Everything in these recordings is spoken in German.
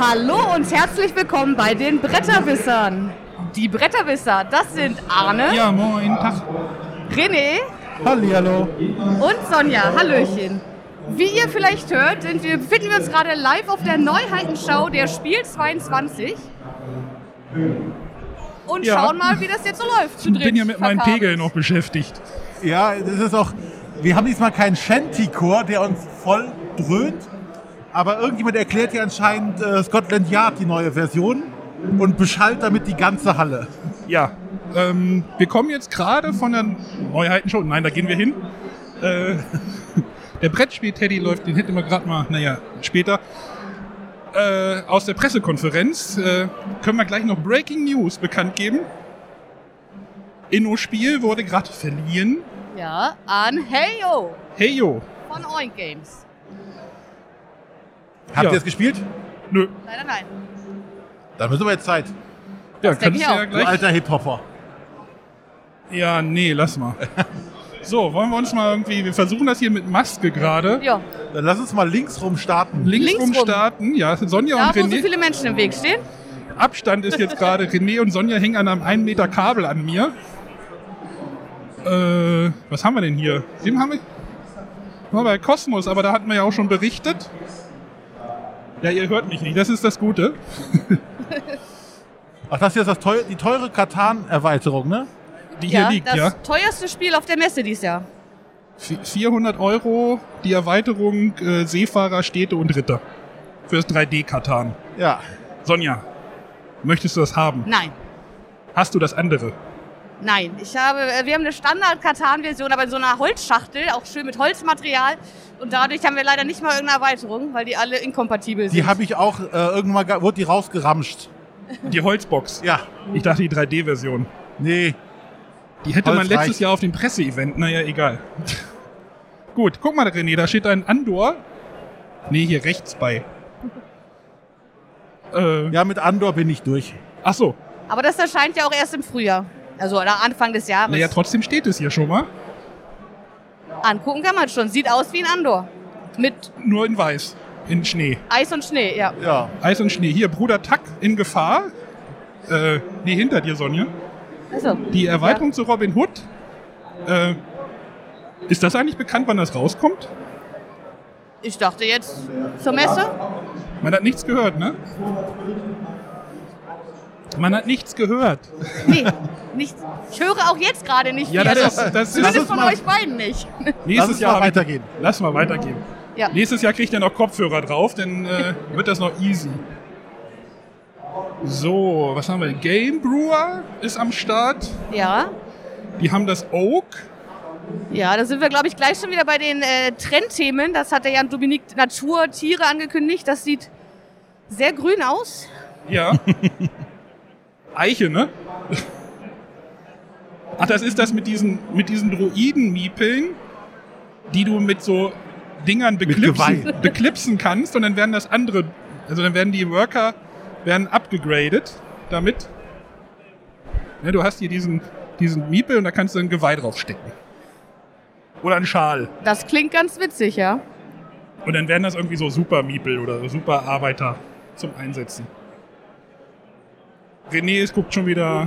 Hallo und herzlich willkommen bei den Bretterwissern. Die Bretterwisser, das sind Arne, Ja, moin, Tag. René Hallihallo. und Sonja. Hallöchen. Wie ihr vielleicht hört, sind wir, befinden wir uns gerade live auf der Neuheitenschau der Spiel 22 und Ja. schauen mal, wie das jetzt so läuft. Ich bin ja mit meinen verkabelt. Pegeln noch beschäftigt. Ja, das ist auch. Wir haben diesmal keinen Shanty-Chor, der uns voll dröhnt. Aber irgendjemand erklärt ja anscheinend äh, Scotland Yard die neue Version und beschallt damit die ganze Halle. Ja, ähm, wir kommen jetzt gerade von der Neuheitenshow. Nein, da gehen wir hin. Äh, der Brettspiel-Teddy läuft, den hätten wir gerade mal, naja, später. Äh, aus der Pressekonferenz äh, können wir gleich noch Breaking News bekannt geben. Inno-Spiel wurde gerade verliehen. Ja, an Heyo Hey yo. von Oink Games. Habt Ja. ihr es gespielt? Nö. Leider nein. Dann müssen wir jetzt Zeit. Ja, kannst ich du auch. ja Du gleich. alter Hip-Hopper. Ja, nee, lass mal. So, wollen wir uns mal irgendwie, wir versuchen das hier mit Maske gerade. Ja, Dann lass uns mal links rum starten. Links, Links rum starten. Ja, Sonja da und wo so René. viele Menschen im Weg stehen. Abstand ist jetzt gerade. René und Sonja hängen an einem 1 Meter Kabel an mir. Äh, was haben wir denn hier? Wem haben wir? War bei Kosmos, aber da hatten wir ja auch schon berichtet. Ja, ihr hört mich nicht, das ist das Gute. Ach, das hier ist das teuer, die teure Katan-Erweiterung, ne? Die hier ja, liegt, das ja. teuerste Spiel auf der Messe dieses Jahr. Vi- 400 Euro die Erweiterung äh, Seefahrer, Städte und Ritter. Fürs 3D-Katan. Ja. Sonja, möchtest du das haben? Nein. Hast du das andere? Nein, ich habe, äh, wir haben eine Standard-Katan-Version, aber in so einer Holzschachtel, auch schön mit Holzmaterial. Und dadurch haben wir leider nicht mal irgendeine Erweiterung, weil die alle inkompatibel sind. Die habe ich auch äh, irgendwann, ge- wurde die rausgeramscht. Die Holzbox. Ja. Ich dachte die 3D-Version. Nee. Die hätte man Holz letztes reicht. Jahr auf dem Presseevent. Naja, egal. Gut, guck mal, René, da steht ein Andor. Nee, hier rechts bei. Äh, Ja, mit Andor bin ich durch. ach so. aber das erscheint ja auch erst im Frühjahr. Also oder Anfang des Jahres. Naja, trotzdem steht es hier schon mal. Angucken kann man schon. Sieht aus wie ein Andor. Mit Nur in weiß. In Schnee. Eis und Schnee, ja. Ja. Eis und Schnee. Hier, Bruder Tack in Gefahr. Äh, nee, hinter dir, Sonja. Also, Die Erweiterung zu Robin Hood. Äh, ist das eigentlich bekannt, wann das rauskommt? ich dachte jetzt zur Messe. Man hat nichts gehört, ne? Man hat nichts gehört. Nee, nicht. Ich höre auch jetzt gerade nicht Ja, viel. das Also, ist, das ist Zumindest von mal- euch beiden nicht. nächstes Jahr weitergehen. Lass mal weitergehen. Ja. Nächstes Jahr kriegt er noch Kopfhörer drauf, dann äh, wird das noch easy. So, was haben wir? Game Brewer ist am Start. Ja. Die haben das Oak. Ja, da sind wir, glaube ich, gleich schon wieder bei den äh, Trendthemen. Das hat der Jan Dominik Natur, Tiere angekündigt. Das sieht sehr grün aus. Ja. Eiche, ne? Ach, das ist das mit diesen, mit diesen Droiden-Miepeln, die du mit so Dingern beklipsen, beklipsen kannst und dann werden das andere, also dann werden die Worker werden abgegradet damit. Ja, du hast hier diesen, diesen Miepel und da kannst du ein Geweih draufstecken. Oder einen Schal. Das klingt ganz witzig, ja. Und dann werden das irgendwie so Super Miepel oder Super Arbeiter zum Einsetzen. René ist, guckt schon wieder.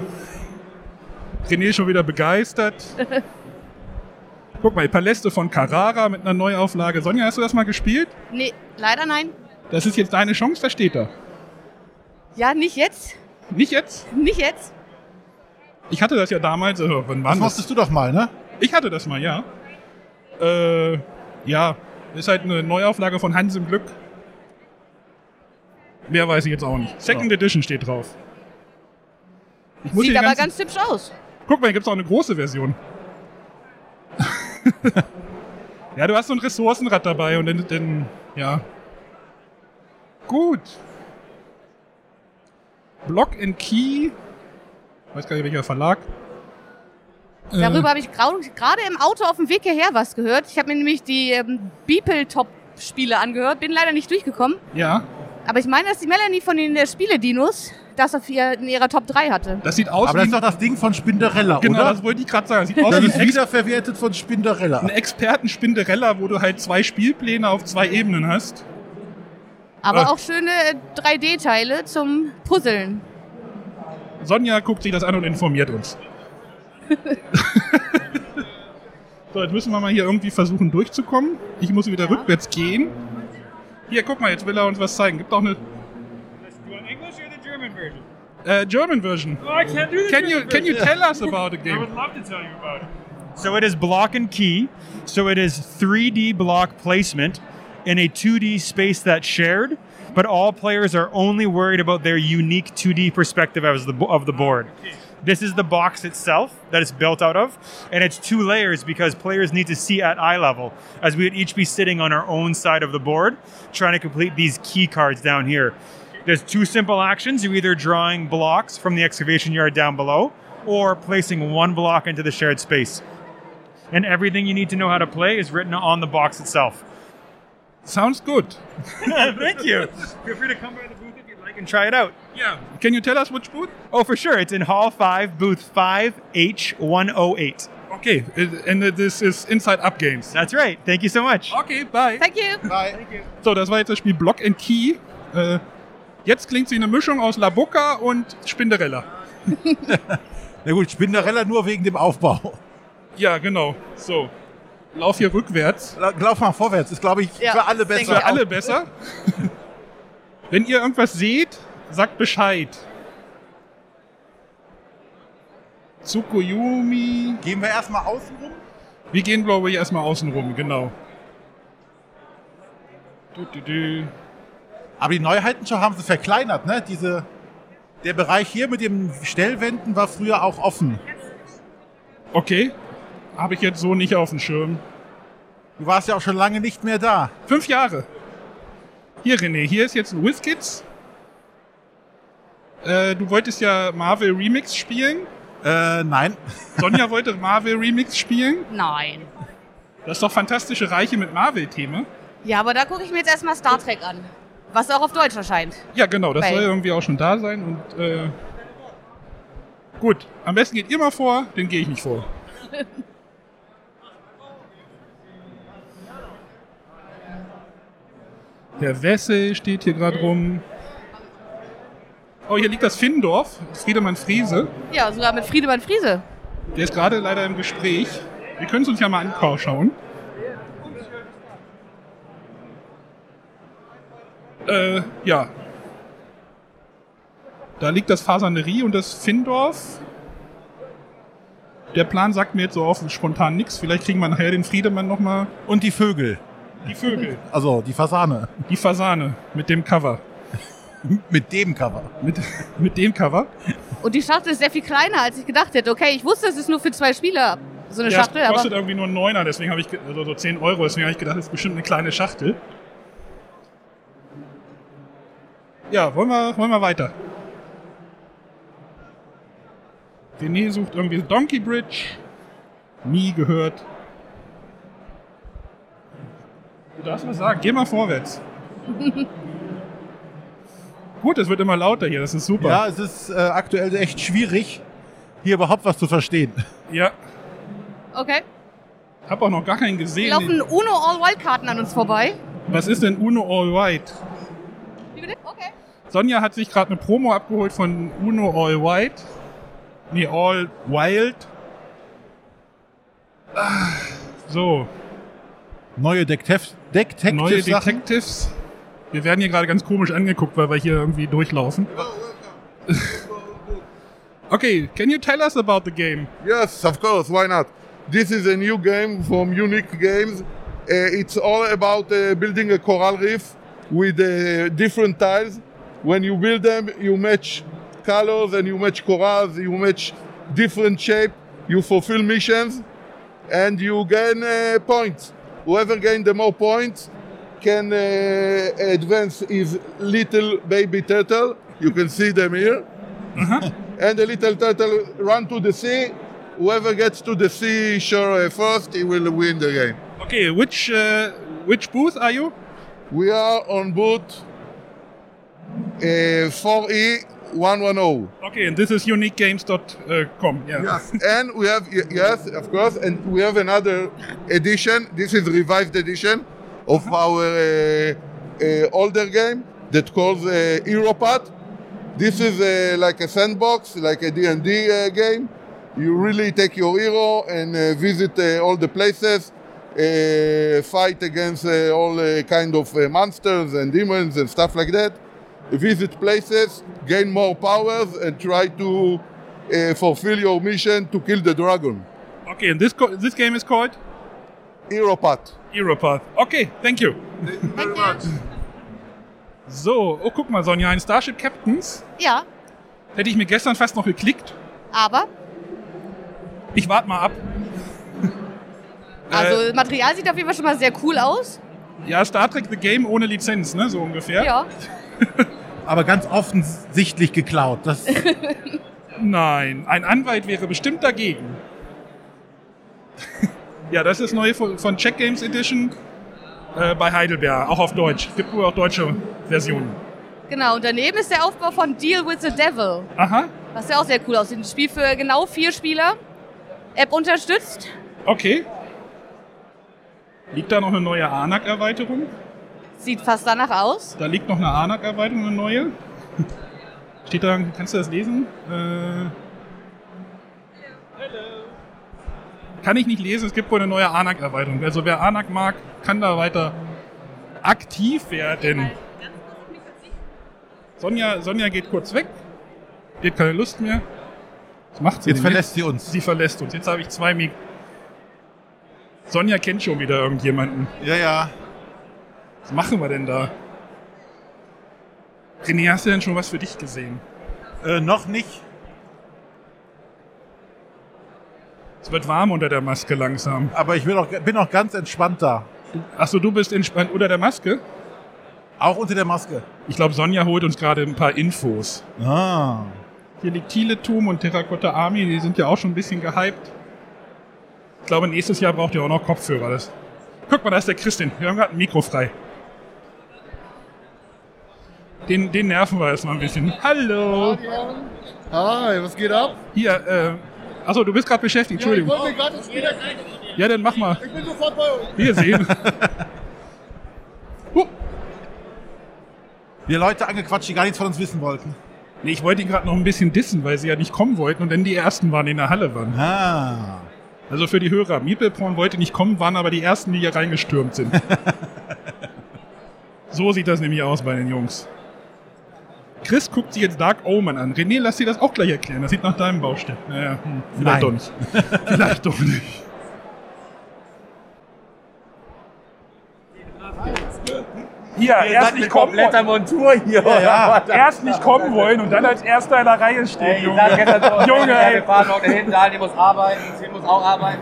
René ist schon wieder begeistert. Guck mal, die Paläste von Carrara mit einer Neuauflage. Sonja, hast du das mal gespielt? Nee, leider nein. Das ist jetzt deine Chance, da steht er. Ja, nicht jetzt. Nicht jetzt? Nicht jetzt. Ich hatte das ja damals. Äh, wann Das musstest du doch mal, ne? Ich hatte das mal, ja. Äh, ja, ist halt eine Neuauflage von Hans im Glück. Mehr weiß ich jetzt auch nicht. Second Ja. Edition steht drauf. Sieht aber ganz hübsch aus. Guck mal, hier gibt es auch eine große Version. ja, du hast so ein Ressourcenrad dabei und dann, dann ja. Gut. Block and Key. Weiß gar nicht, welcher Verlag. Äh, Darüber habe ich gerade im Auto auf dem Weg hierher was gehört. Ich habe mir nämlich die ähm, Beeple-Top-Spiele angehört. Bin leider nicht durchgekommen. Ja, Aber ich meine, dass die Melanie von den äh, Spiele-Dinos das auf ihr, in ihrer Top 3 hatte. das sieht aus Aber wie das ist doch das Ding von Spinderella, Genau, oder? das wollte ich gerade sagen. Sieht aus Das wie ist Ex wiederverwertet von Spinderella. ein Experten-Spinderella, wo du halt zwei Spielpläne auf zwei Ebenen hast. Aber Äh. auch schöne 3D-Teile zum Puzzeln. Sonja guckt sich das an und informiert uns. so, jetzt müssen wir mal hier irgendwie versuchen durchzukommen. Ich muss wieder rückwärts gehen. Hier, guck mal, jetzt will er uns was zeigen. Gibt auch eine You want English or the German version? äh, German Version. Oh, I can't do the Can you German can you tell us about the game? I would love to tell you about it. So it is block and key. So it is 3D block placement in a 2D space that's shared, but all players are only worried about their unique 2D perspective as the, of the board. This is the box itself that it's built out of, and it's two layers because players need to see at eye level, as we would each be sitting on our own side of the board, trying to complete these key cards down here. There's two simple actions. You're either drawing blocks from the excavation yard down below, or placing one block into the shared space. And everything you need to know how to play is written on the box itself. Sounds good. Thank you. Feel free to come by the booth if you'd like and try it out. Yeah. Can you tell us which booth? Oh, for sure. It's in Hall 5, booth 5H108. Okay, and this is Inside Up Games. That's right. Thank you so much. Okay, bye. Thank you. Bye. So, das war jetzt das Spiel Block and Key. Äh, jetzt klingt sie eine Mischung aus La Bocca und Spinderella. Na gut, Spinderella nur wegen dem Aufbau. Ja, genau. So. Lauf hier rückwärts. La- Lauf mal vorwärts, ist glaube ich Ja, für alle besser. Für alle besser. Wenn ihr irgendwas seht, sagt Bescheid. Tsukuyomi. Gehen wir erstmal außen rum? Wir gehen, glaube ich, erstmal außen rum, genau. Du, du, du. Aber die Neuheiten schon haben sie verkleinert, ne? Diese, der Bereich hier mit den Stellwänden war früher auch offen. Okay. Habe ich jetzt so nicht auf dem Schirm. Du warst ja auch schon lange nicht mehr da. Fünf Jahre. Hier, René, hier ist jetzt ein WizKids. Äh, du wolltest ja Marvel Remix spielen. Äh, nein. Sonja wollte Marvel Remix spielen. Nein. Das ist doch fantastische Reiche mit Marvel-Themen. Ja, aber da gucke ich mir jetzt erstmal Star Trek an. Was auch auf Deutsch erscheint. Ja, genau, das Weil- soll irgendwie auch schon da sein. Und äh, gut, am besten geht ihr mal vor, dann gehe ich nicht vor. Der Wessel steht hier gerade rum. Oh, hier liegt das Finndorf, Friedemann Friese. Ja, sogar mit Friedemann Friese. Der ist gerade leider im Gespräch. Wir können es uns ja mal anschauen. Äh, ja. Da liegt das Fasanerie und das Finndorf. Der Plan sagt mir jetzt so auf spontan nichts. Vielleicht kriegen wir nachher den Friedemann nochmal. Und die Vögel. Die Vögel, Also die Fasane. die Fasane mit dem Cover. Mit dem Cover. Mit, mit dem Cover. Und die Schachtel ist sehr viel kleiner, als ich gedacht hätte. Okay, ich wusste, es ist nur für zwei Spieler so eine Ja, Schachtel, aber kostet irgendwie nur einen Neuner, deswegen habe ich, also so 10 Euro, deswegen habe ich gedacht, das ist bestimmt eine kleine Schachtel. Ja, wollen wir, wollen wir weiter. René sucht irgendwie Donkey Bridge. Nie gehört. Du darfst was sagen, geh mal vorwärts. Gut, es wird immer lauter hier, das ist super. Ja, es ist äh, aktuell echt schwierig, hier überhaupt was zu verstehen. ja. okay. Hab auch noch gar keinen gesehen. laufen Uno All-Wild-Karten an uns vorbei. Was ist denn Uno All White? Wie bitte? Okay. Sonja hat sich gerade eine Promo abgeholt von Uno All White. Nee, All Wild. Ah, So, Neue Decktev Decktev neue Sachen. Detectives. Wir werden hier gerade ganz komisch angeguckt, weil wir hier irgendwie durchlaufen. okay, can you tell us about the game? Yes, of course. Why not? This is a new game from Unique Games. Uh, it's all about uh, building a coral reef with uh, different tiles. When you build them, you match colors and you match corals. You match different shape. You fulfill missions, and you gain uh, points. Whoever gain the more points can uh, advance his little baby turtle. You can see them here and the little turtle run to the sea. Whoever gets to the sea shore first, he will win the game. Okay, which uh, which booth are you? We are on booth uh, 4E 110. Okay, and this is uniquegames.com. Yeah. Yes. and we have, yes, of course, and we have another edition. This is revised edition of our uh, uh, older game that calls uh, Europath. This is uh, like a sandbox, like a D&D uh, game. You really take your hero and uh, visit uh, all the places, uh, fight against uh, all uh, kind of uh, monsters and demons and stuff like that. Visit places, gain more powers, and try to uh, fulfill your mission to kill the dragon. Okay, and this, this game is called Europath. Europath. Okay, thank you. Very much. So, oh, guck mal, Sonja, ein Starship Captains. Ja, Hätte ich mir gestern fast noch geklickt. aber, Ich warte mal ab. also Material sieht auf jeden Fall schon mal sehr cool aus. Ja, Star Trek The Game ohne Lizenz, ne, so ungefähr. Ja. Aber ganz offensichtlich geklaut. Das, Nein, ein Anwalt wäre bestimmt dagegen. ja, das ist neu von, von Check Games Edition äh, bei Heidelberg, auch auf Deutsch. Gibt wohl auch deutsche Versionen. Genau, und daneben ist der Aufbau von Deal with the Devil. Aha, Was ja auch sehr cool aussieht. Ein Spiel für genau vier Spieler. App unterstützt. okay. Liegt da noch eine neue ANAC-Erweiterung? Sieht fast danach aus. Da liegt noch eine ANAC-Erweiterung, eine neue. Steht da, kannst du das lesen? Äh, kann ich nicht lesen, es gibt wohl eine neue ANAC-Erweiterung. Also wer ANAC mag, kann da weiter aktiv werden. Sonja, Sonja geht kurz weg. Die hat keine Lust mehr. Was macht sie jetzt verlässt sie uns. Sie verlässt uns. Jetzt habe ich zwei Mik. Sonja kennt schon wieder irgendjemanden. Ja, ja. Was machen wir denn da? René, hast du denn schon was für dich gesehen? Äh, noch nicht. Es wird warm unter der Maske langsam. Aber ich bin auch, bin auch ganz entspannt da. Achso, du bist entspannt unter der Maske? Auch unter der Maske. Ich glaube, Sonja holt uns gerade ein paar Infos. Ah. Hier liegt Thieletum und Terracotta Army, die sind ja auch schon ein bisschen gehypt. Ich glaube, nächstes Jahr braucht ihr auch noch Kopfhörer. Das. Guck mal, da ist der Christin. Wir haben gerade ein Mikro frei. Den, den nerven wir jetzt mal ein bisschen. Hallo! Hi, was geht ab? Hier, äh. Achso, du bist gerade beschäftigt, Entschuldigung. Ich wollte mir gerade das Spiel Ja, dann mach mal. Ich bin sofort bei euch. Wir sehen. Huh. Wir Leute angequatscht, die gar nichts von uns wissen wollten. Nee, ich wollte ihn gerade noch ein bisschen dissen, weil sie ja nicht kommen wollten und dann die ersten waren, die in der Halle waren. Ah. Also für die Hörer, Meepleporn wollte nicht kommen, waren aber die ersten, die hier reingestürmt sind. so sieht das nämlich aus bei den Jungs. Chris guckt sich jetzt Dark Omen an. René, lass dir das auch gleich erklären. Das sieht nach deinem Baustell. Naja, hm, vielleicht Nein. doch nicht. vielleicht doch nicht. Hier, erst nicht kommen wollen. Montur hier. ja. Erst nicht kommen wollen und dann als Erster in der Reihe stehen, Ey, ich Junge. sag gestern so, Junge, ey, ey. wir fahren noch dahin, Daniel muss arbeiten, Tim muss auch arbeiten.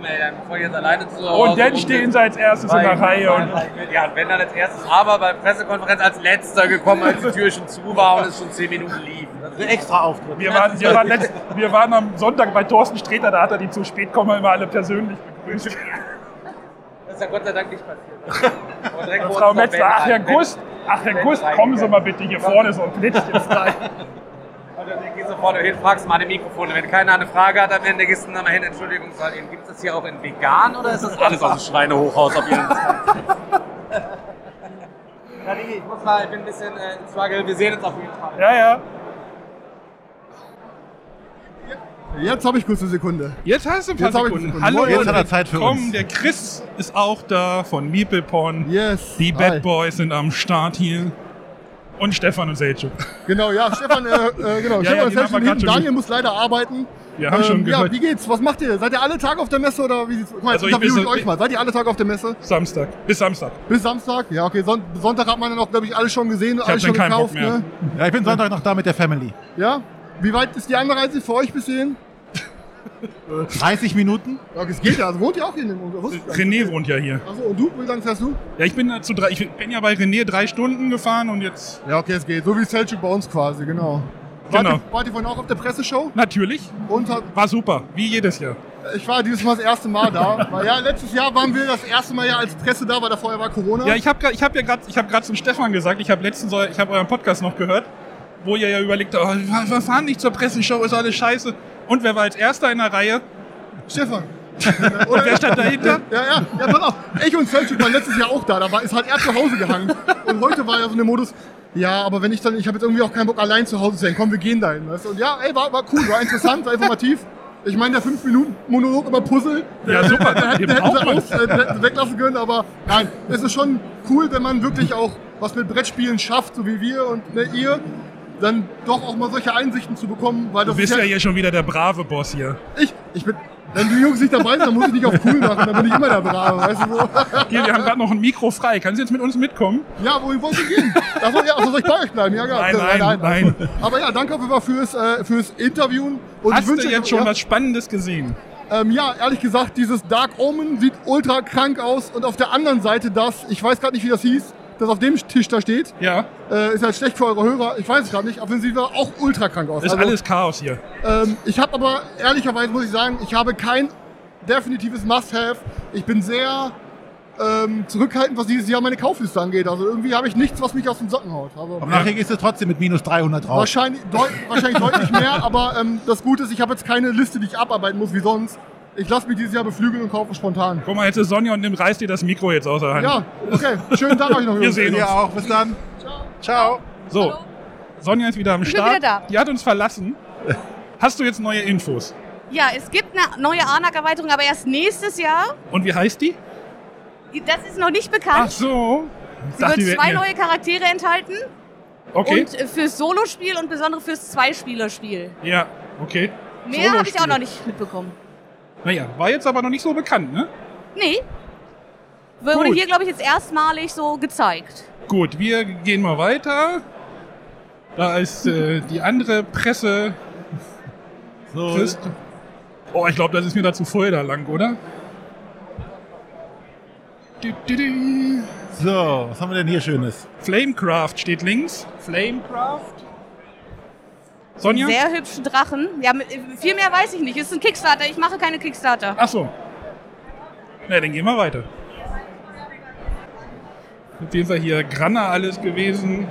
Komm, ey, dann bevor ich jetzt alleine zu Hause Und dann stehen sie als erstes in der Reihe. Und ja, und wenn dann als erstes, aber bei der Pressekonferenz als letzter gekommen, als die Tür schon zu war und es schon zehn Minuten lief. Das ist Ein extra Auftritt. wir waren, wir, waren letzt, wir waren am Sonntag bei Thorsten Sträter, da hat er die zu spät kommen immer alle persönlich begrüßt. das ist ja Gott sei Dank nicht passiert. Frau Metzler, ach Herr. Gust, ach Herr Gust, kommen Sie mal bitte, hier vorne so ein Plätzchen frei. Und dann gehst du vorne hin, fragst mal an die Mikrofone. Wenn keiner eine Frage hat, am Ende gehst du dann mal hin, Entschuldigung, gibt es das hier auch in vegan oder ist das alles aus dem Schweinehochhaus auf jeden Fall? Ich muss mal, ich bin ein bisschen äh, im Struggle. Wir sehen uns auf jeden Fall. Ja, ja. Jetzt habe ich kurz eine Sekunde. Jetzt hast du ein paar Jetzt Sekunden. Sekunden. Hallo, Jetzt hat er Zeit für willkommen. uns. Der Chris ist auch da von Meepleporn. Yes. Die Hi. Bad Boys sind am Start hier. Und Stefan und Selchuk. Genau, ja, Stefan, äh, äh, genau, Ja, ja, Stefan jetzt grad hinten. schon Daniel muss leider arbeiten. Wir haben schon ja, gehört. wie geht's? Was macht ihr? Seid ihr alle Tage auf der Messe oder wie sieht's? Mal, Also ich bin interview ich so- euch mal. Seid ihr alle Tage auf der Messe? Samstag. Bis Samstag. Bis Samstag? Ja, okay. Son Sonntag hat man dann auch, glaube ich, alles schon gesehen und alles schon gekauft. Ne? Ja, ich bin Sonntag noch da mit der Family. Ja? Wie weit ist die Anreise für euch bis hierhin? 30 Minuten? Ja, es geht ja. Also wohnt ihr auch hier in dem. René wohnt ja hier. Achso, und du? Wie lange fährst du? Ja, ich bin da zu drei, ich bin ja bei René drei Stunden gefahren und jetzt Ja, okay, es geht. So wie Selchuk bei uns quasi, genau. Wart, Genau. ihr, wart ihr vorhin auch auf der Presseshow? natürlich Und hat, war super, wie jedes Jahr. ich war dieses Mal das erste Mal da. Weil ja, letztes Jahr waren wir das erste Mal ja als Presse da, weil da vorher war Corona. Ja, ich habe ich hab ja gerade gerade zum Stefan gesagt, ich habe letztens ich habe euren Podcast noch gehört, wo ihr ja überlegt, oh, wir wir fahren nicht zur Presseshow, ist alles scheiße. Und wer war als erster in der Reihe? Stefan. Oder Wer stand dahinter? Ja, ja, ja, pass auf. Ich und Selchuk waren letztes Jahr auch da. Da war, ist halt er zu Hause gehangen. Und heute war ja so der Modus, ja, aber wenn ich dann, ich habe jetzt irgendwie auch keinen Bock allein zu Hause zu sein. Komm, wir gehen dahin. Weißt du? Und ja, ey, war, war cool, war interessant, war informativ. Ich meine, der 5 Minuten Monolog über Puzzle, Ja, super. der hätte, Den der hätte braucht sie aus, äh, weglassen können, aber nein, es ist schon cool, wenn man wirklich auch was mit Brettspielen schafft, so wie wir und ne, ihr, dann doch auch mal solche Einsichten zu bekommen, weil Du das bist ist ja hier schon wieder der brave Boss hier. ich, ich bin, wenn die Jungs nicht dabei sind, dann muss ich nicht auf cool machen, dann bin ich immer der Brave, weißt du so. Hier, wir haben gerade noch ein Mikro frei. Kannst du jetzt mit uns mitkommen? Ja, wohin wollt ihr gehen? Ach so, ja, also soll ich bei euch bleiben? Ja, ja. Nein, nein, nein. Aber ja, danke auf jeden Fall fürs, äh, fürs Interviewen. Und Hast ich du wünsche jetzt schon ja, was Spannendes gesehen? Ähm, ja, ehrlich gesagt, dieses Dark Omen sieht ultra krank aus. Und auf der anderen Seite das, ich weiß gerade nicht, wie das hieß, das auf dem Tisch da steht, Ja, äh, ist halt schlecht für eure Hörer. Ich weiß es gerade nicht, aber sieht auch ultra krank aus. ist Also, alles Chaos hier. ähm, ich habe aber, ehrlicherweise muss ich sagen, ich habe kein definitives Must-Have. Ich bin sehr ähm, zurückhaltend, was dieses Jahr meine Kaufliste angeht. Also irgendwie habe ich nichts, was mich aus dem Socken haut. Also, Aber nachher gehst du trotzdem mit minus 300 raus. wahrscheinlich, deut wahrscheinlich deutlich mehr, aber ähm, das Gute ist, ich habe jetzt keine Liste, die ich abarbeiten muss wie sonst. Ich lasse mich dieses Jahr beflügeln und kaufe spontan. Guck mal, jetzt ist Sonja und nimm, reißt dir das Mikro jetzt aus der Hand. Ja, okay. Schönen Tag euch noch. Wir sehen Ihr uns. auch. Bis dann. Ciao. So, Sonja ist wieder am Ich bin Start. wieder da. Die hat uns verlassen. Hast du jetzt neue Infos? Ja, es gibt eine neue ANAC-Erweiterung, aber erst nächstes Jahr. Und wie heißt die? Das ist noch nicht Ach bekannt. so. Sie Dachte, wird wir zwei neue Charaktere enthalten. Okay. Und fürs Solospiel und besonders fürs Zweispielerspiel. ja, okay. Mehr habe ich auch noch nicht mitbekommen. Naja, war jetzt aber noch nicht so bekannt, ne? Nee. Wurde Gut. hier, glaube ich, jetzt erstmalig so gezeigt. Gut, wir gehen mal weiter. Da ist äh, die andere Presse. So, Christ. Oh, ich glaube, das ist mir da zu voll da lang, oder? So, was haben wir denn hier Schönes? Flamecraft steht links. Flamecraft? Sonja? Sehr hübschen Drachen. Ja, viel mehr weiß ich nicht. Es ist ein Kickstarter. Ich mache keine Kickstarter. Ach so. Na, dann gehen wir weiter. Auf jeden Fall hier Granna alles gewesen.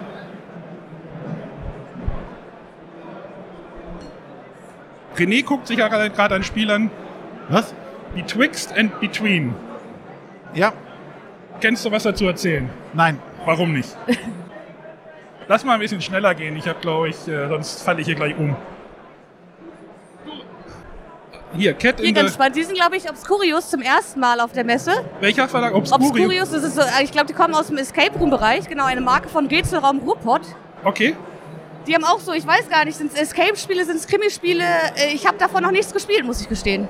René guckt sich ja gerade ein Spiel an. Was? Betwixt and Between. Ja. Kennst du was dazu erzählen? Nein. Warum nicht? Lass mal ein bisschen schneller gehen. Ich habe, glaube ich, äh, sonst falle ich hier gleich um. Hier, Cat Hier in ganz the... spannend. Die sind, glaube ich, Obscurious zum ersten Mal auf der Messe. Welcher Verlag? Obscurious, das ist so, ich glaube, die kommen aus dem Escape Room Bereich. Genau, eine Marke von Rätselraum Ruhrpott. Okay. Die haben auch so, ich weiß gar nicht, sind es Escape-Spiele, sind es Krimispiele? Äh, Ich habe davon noch nichts gespielt, muss ich gestehen.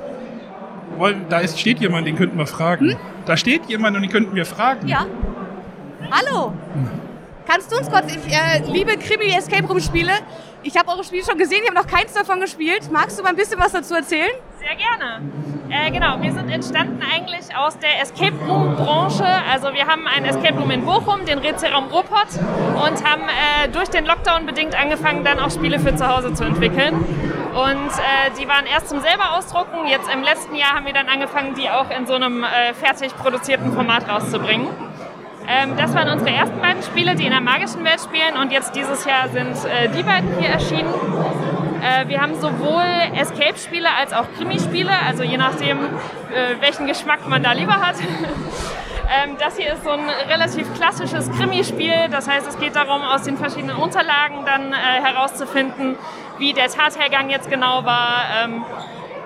Wollen- Da ist, steht jemand, den könnten wir fragen. Da steht jemand und den könnten wir fragen. Hm? Ja. Hallo. Kannst du uns kurz, ich äh, liebe Krimi-Escape Room-Spiele. Ich habe eure Spiele schon gesehen, ich habe noch keins davon gespielt. Magst du mal ein bisschen was dazu erzählen? Sehr gerne. Äh, genau, wir sind entstanden eigentlich aus der Escape Room Branche. Also wir haben einen Escape Room in Bochum, den Rätselraum Ruhrpott und haben äh, durch den Lockdown bedingt angefangen, dann auch Spiele für zu Hause zu entwickeln. Und äh, die waren erst zum selber ausdrucken. Jetzt im letzten Jahr haben wir dann angefangen, die auch in so einem äh, fertig produzierten Format rauszubringen. Ähm, das waren unsere ersten beiden Spiele, die in der magischen Welt spielen. Und jetzt dieses Jahr sind äh, die beiden hier erschienen. Äh, wir haben sowohl Escape-Spiele als auch Krimispiele, also je nachdem, äh, welchen Geschmack man da lieber hat. ähm, das hier ist so ein relativ klassisches Krimispiel. Das heißt, es geht darum, aus den verschiedenen Unterlagen dann äh, herauszufinden, wie der Tathergang jetzt genau war, ähm,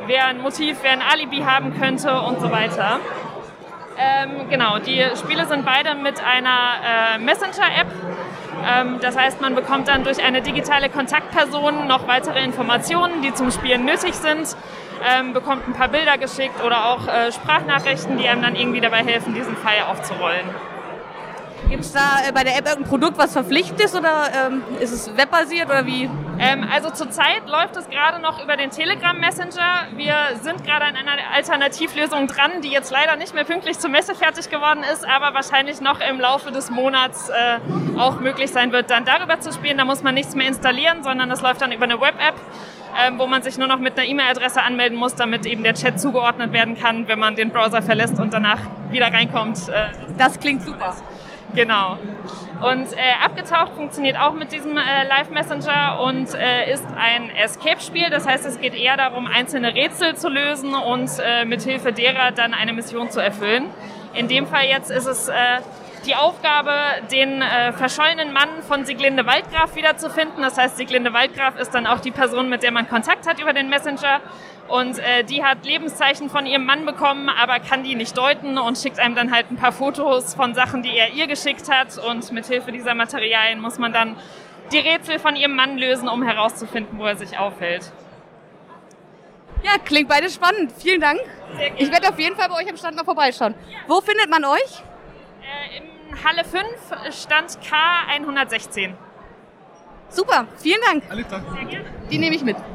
wer ein Motiv, wer ein Alibi haben könnte und so weiter. Ähm, genau, die Spiele sind beide mit einer äh, Messenger-App. Ähm, das heißt, man bekommt dann durch eine digitale Kontaktperson noch weitere Informationen, die zum Spielen nötig sind, ähm, bekommt ein paar Bilder geschickt oder auch äh, Sprachnachrichten, die einem dann irgendwie dabei helfen, diesen Fall aufzurollen. Gibt es da äh, bei der App irgendein Produkt, was verpflichtend ist oder ähm, ist es webbasiert oder wie? Ähm, also zurzeit läuft es gerade noch über den Telegram Messenger. Wir sind gerade an einer Alternativlösung dran, die jetzt leider nicht mehr pünktlich zur Messe fertig geworden ist, aber wahrscheinlich noch im Laufe des Monats äh, auch möglich sein wird, dann darüber zu spielen. Da muss man nichts mehr installieren, sondern das läuft dann über eine Web-App, ähm, wo man sich nur noch mit einer E-Mail-Adresse anmelden muss, damit eben der Chat zugeordnet werden kann, wenn man den Browser verlässt und danach wieder reinkommt. Äh, Das klingt super. Genau. Und äh, abgetaucht funktioniert auch mit diesem äh, Live Messenger und äh, ist ein Escape-Spiel. Das heißt, es geht eher darum, einzelne Rätsel zu lösen und äh, mithilfe derer dann eine Mission zu erfüllen. In dem Fall jetzt ist es äh, die Aufgabe, den äh, verschollenen Mann von Sieglinde Waldgraf wiederzufinden. Das heißt, Sieglinde Waldgraf ist dann auch die Person, mit der man Kontakt hat über den Messenger. Und äh, die hat Lebenszeichen von ihrem Mann bekommen, aber kann die nicht deuten und schickt einem dann halt ein paar Fotos von Sachen, die er ihr geschickt hat. Und mit Hilfe dieser Materialien muss man dann die Rätsel von ihrem Mann lösen, um herauszufinden, wo er sich aufhält. Ja, klingt beides spannend. Vielen Dank. Ich werde auf jeden Fall bei euch am Stand mal vorbeischauen. Wo findet man euch? Äh, Halle 5 stand K116. Super, vielen Dank. Alles klar. Sehr gerne. Die nehme ich mit.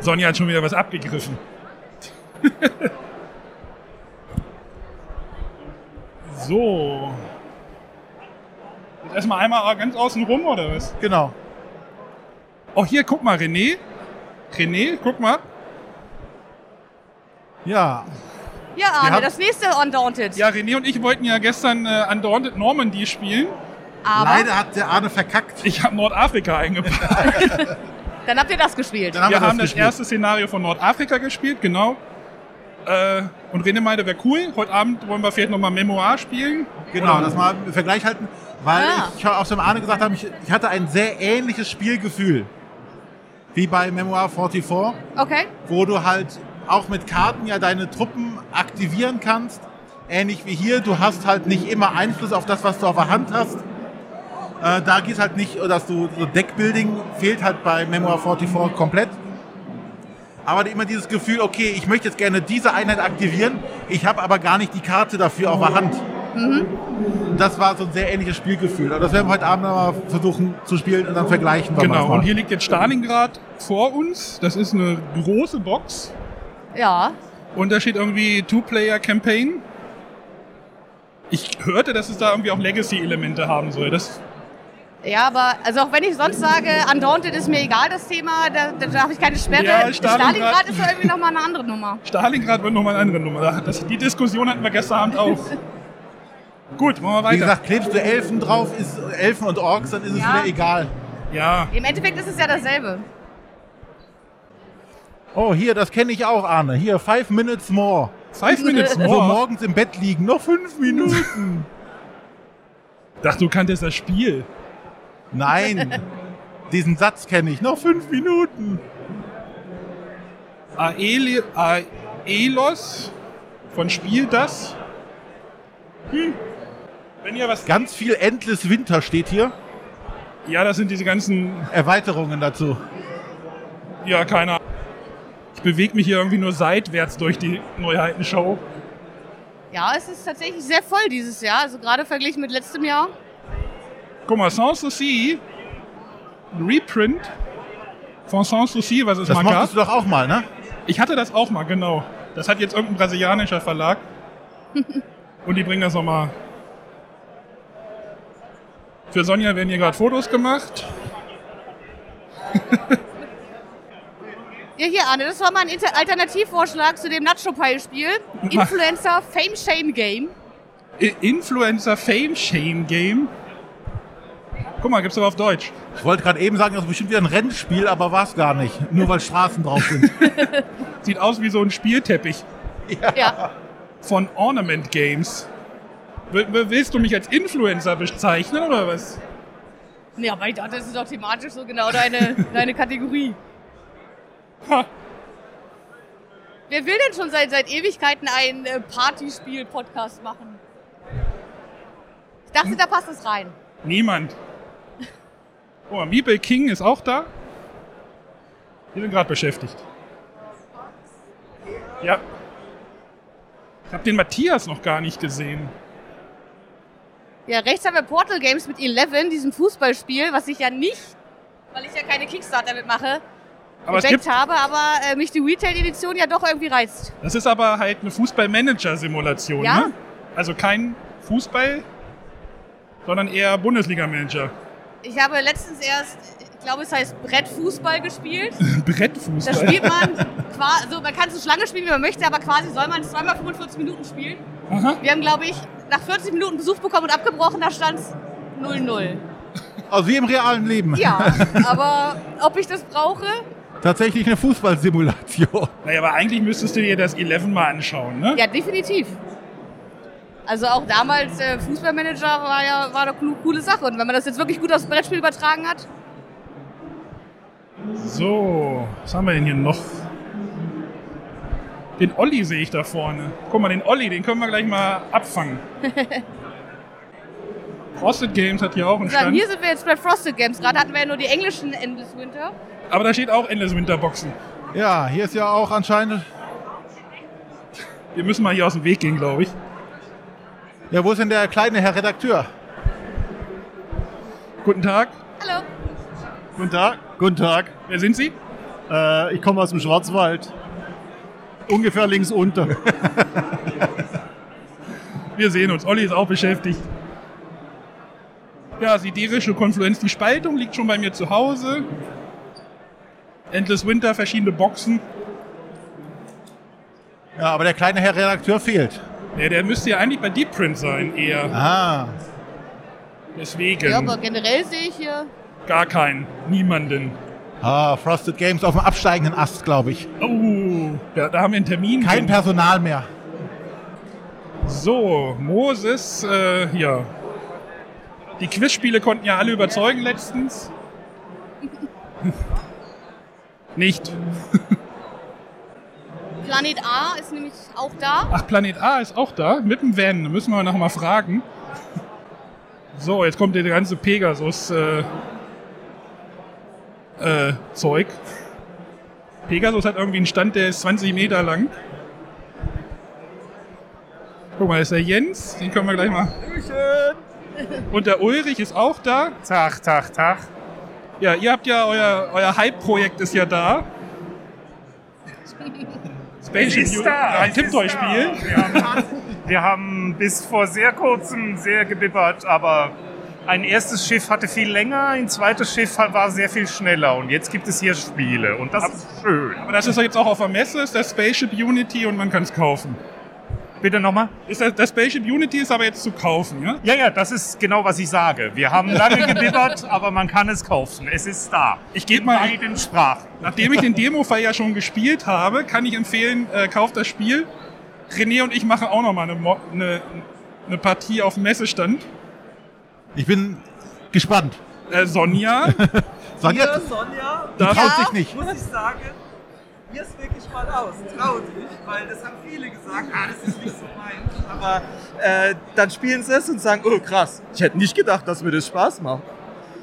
Sonja hat schon wieder was abgegriffen. so. Jetzt erstmal einmal ganz außen rum, oder was? Genau. Oh, hier, guck mal, René. René, guck mal. Ja, Ja, Arne, das nächste Undaunted. Ja, René und ich wollten ja gestern äh, Undaunted Normandy spielen. Aber leider hat der Arne verkackt. Ich habe Nordafrika eingepackt. dann habt ihr das gespielt. Dann haben wir wir, haben das das gespielt. erste Szenario von Nordafrika gespielt, genau. Äh, und René meinte, wäre cool. Heute Abend wollen wir vielleicht nochmal Memoir spielen. Genau, Oder- das mal im Vergleich halten, weil Ah. ich auch dem Arne gesagt habe, ich, ich hatte ein sehr ähnliches Spielgefühl wie bei Memoir 44, Okay. wo du halt auch mit Karten ja deine Truppen aktivieren kannst. Ähnlich wie hier, du hast halt nicht immer Einfluss auf das, was du auf der Hand hast. Äh, da geht halt nicht, dass du so Deckbuilding fehlt halt bei Memoir 44 komplett. Aber immer dieses Gefühl, okay, ich möchte jetzt gerne diese Einheit aktivieren, ich habe aber gar nicht die Karte dafür auf der Hand. Das war so ein sehr ähnliches Spielgefühl. Aber das werden wir heute Abend noch mal versuchen zu spielen und dann vergleichen. wir Genau, mal. und hier liegt jetzt Stalingrad vor uns. Das ist eine große Box. Ja. Und da steht irgendwie Two-Player-Campaign. Ich hörte, dass es da irgendwie auch Legacy-Elemente haben soll. Das, Ja, aber also auch wenn ich sonst sage, Undaunted ist mir egal, das Thema, da, da habe ich keine Sperre. Ja, Stalingrad- Stalingrad ist doch irgendwie nochmal eine andere Nummer. Stalingrad wird nochmal eine andere Nummer. Das, die Diskussion hatten wir gestern Abend auch. Gut, machen wir Wie weiter. gesagt, klebst du Elfen drauf, ist Elfen und Orks, dann ist es Ja. wieder egal. ja, Im Endeffekt ist es ja dasselbe. Oh, hier, das kenne ich auch, Arne. Hier, five minutes more. Five Minutes More. morgens im Bett liegen, noch fünf Minuten. Dachte, du kanntest das Spiel. Nein, diesen Satz kenne ich, noch fünf Minuten. Aeli, Aelos von Spiel das. Hm. Wenn ihr was. Ganz viel Endless Winter steht hier. Ja, das sind diese ganzen. Erweiterungen dazu. Ja, keine Ahnung. Ich bewege mich hier irgendwie nur seitwärts durch die Neuheitenshow. Ja, es ist tatsächlich sehr voll dieses Jahr, also gerade verglichen mit letztem Jahr. Guck mal, Sans Souci. Ein Reprint von Sans Souci, was es Das mal gab. mochtest du doch auch mal, ne? Ich hatte das auch mal, genau. Das hat jetzt irgendein brasilianischer Verlag. Und die bringen das nochmal. Für Sonja werden hier gerade Fotos gemacht. Ja, hier, Arne, das war mal ein Inter Alternativvorschlag zu dem Nacho Pie Spiel. Influencer Fame Shame Game. I- Influencer Fame Shame Game. Guck mal, gibt's aber auf Deutsch. Ich wollte gerade eben sagen, das ist bestimmt wieder ein Rennspiel, aber war es gar nicht. Nur weil Straßen drauf sind. Sieht aus wie so ein Spielteppich Ja. von Ornament Games. Will- will- Willst du mich als Influencer bezeichnen oder was? Ja, aber ich dachte, das ist doch thematisch so genau deine, deine Kategorie. Ha. Wer will denn schon seit, seit Ewigkeiten einen äh, Partyspiel-Podcast machen? Ich dachte, da passt es rein. Niemand. Oh, Meeple King ist auch da. Die sind gerade beschäftigt. Ja. Ich habe den Matthias noch gar nicht gesehen. Ja, rechts haben wir Portal Games mit 11, diesem Fußballspiel, was ich ja nicht, weil ich ja keine Kickstarter mitmache, Aber es entdeckt gibt, habe, aber äh, mich die Retail-Edition ja doch irgendwie reizt. das ist aber halt eine Fußball-Manager-Simulation. Ja? Ne? Also kein Fußball, sondern eher Bundesliga-Manager. Ich habe letztens erst, ich glaube, es heißt Brettfußball gespielt. Da Brettfußball. spielt man quasi, also man kann so Schlange spielen, wie man möchte, aber quasi soll man zweimal 45 Minuten spielen. Wir haben, glaube ich, nach 40 Minuten Besuch bekommen und abgebrochen, da stand es 0-0. Also wie im realen Leben. Ja, aber ob ich das brauche? Tatsächlich eine Fußballsimulation. Naja, aber eigentlich müsstest du dir das 11 mal anschauen, ne? Ja, definitiv. Also auch damals äh, Fußballmanager war ja war eine coo- coole Sache. Und wenn man das jetzt wirklich gut aufs Brettspiel übertragen hat, So, was haben wir denn hier noch? Den Olli sehe ich da vorne. Guck mal, den Olli, den können wir gleich mal abfangen. Frosted Games hat hier auch einen Stand. hier sind wir jetzt bei Frosted Games. Gerade hatten wir ja nur die englischen Endless Winter. Aber da steht auch Endless Winterboxen. Ja, hier ist ja auch anscheinend. Wir müssen mal hier aus dem Weg gehen, glaube ich. Ja, wo ist denn der kleine Herr Redakteur? Guten Tag. Hallo. Guten Tag. Guten Tag. Wer sind Sie? Äh, ich komme aus dem Schwarzwald. Ungefähr links unter. Wir sehen uns. Olli ist auch beschäftigt. Ja, siderische Konfluenz. Die Spaltung liegt schon bei mir zu Hause. Endless Winter, verschiedene Boxen. Ja, aber der kleine Herr Redakteur fehlt. Ja, der müsste ja eigentlich bei Deep Print sein, eher. Ah. Deswegen. Ja, aber generell sehe ich hier. Gar keinen. Niemanden. Ah, Frosted Games auf dem absteigenden Ast, glaube ich. Oh, da, da haben wir einen Termin. Kein Personal mehr. So, Moses, äh, ja. Die Quizspiele konnten ja alle überzeugen letztens. Nicht. Planet A ist nämlich auch da. Ach, Planet A ist auch da, mit dem Van. Da müssen wir noch mal fragen. So, jetzt kommt der ganze Pegasus äh, äh, Zeug. Pegasus hat irgendwie einen Stand, der ist 20 Meter lang. Guck mal, das ist der Jens, den können wir gleich mal. Und der Ulrich ist auch da. Tag, Tag, Tag. Ja, ihr habt ja euer, euer Hype-Projekt ist ja da. Spaceship ist da, ein Tipptoy-Spiel. Wir haben, wir haben bis vor sehr kurzem sehr gebibbert, aber ein erstes Schiff hatte viel länger, ein zweites Schiff war sehr viel schneller und jetzt gibt es hier Spiele und das ist schön. Aber das ist jetzt auch auf der Messe, ist das Spaceship Unity und man kann es kaufen. Bitte nochmal? Ist das, das Spaceship Unity ist aber jetzt zu kaufen, ja? Ja, ja, das ist genau, was ich sage. Wir haben lange gebibbert, aber man kann es kaufen. Es ist da. Ich gebe mal, In beiden Sprachen. nachdem ich den Demo-Fall ja schon gespielt habe, kann ich empfehlen, äh, kauft das Spiel. René und ich machen auch noch mal eine, Mo- eine, eine Partie auf dem Messestand. Ich bin gespannt. Äh, Sonja, Sonja, Sonja, die Ja. traut sich nicht. muss ich sagen, hier ist wirklich mal aus. Trau dich, weil das haben viele gesagt, ah, das ist nicht so meins. Aber äh, dann spielen sie es und sagen, oh krass, ich hätte nicht gedacht, dass mir das Spaß macht.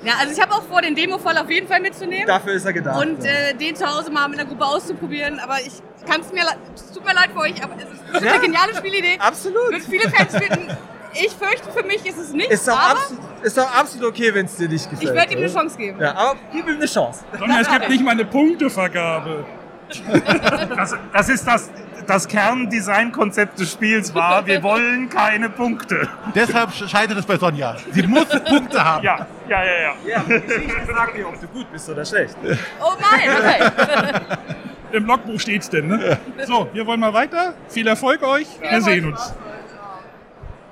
Ja, also ich habe auch vor, den Demo-Fall auf jeden Fall mitzunehmen. Dafür ist er gedacht. und äh, den zu Hause mal mit einer Gruppe auszuprobieren. Aber ich kann es mir, es tut mir leid für euch, aber es ist Ja. eine geniale Spielidee. Absolut. Wird viele Fans finden. Ich fürchte, für mich ist es nicht, Ist doch, aber absolut, ist doch absolut okay, wenn es dir nicht gefällt. ich werde ihm eine? Chance geben. Ja, aber gib ihm eine Chance. Sonja, es gibt nicht mal eine Punktevergabe. Das, das ist das, das Kerndesign-Konzept des Spiels war, wir wollen keine Punkte. Deshalb scheitert es bei Sonja. Sie muss Punkte haben. Ja, ja, ja, ja. Ja, Geschichte sagt dir, ob du gut bist oder schlecht. Oh nein, okay. Im Logbuch steht's denn, ne? So, wir wollen mal weiter. Viel Erfolg euch. Wir sehen uns.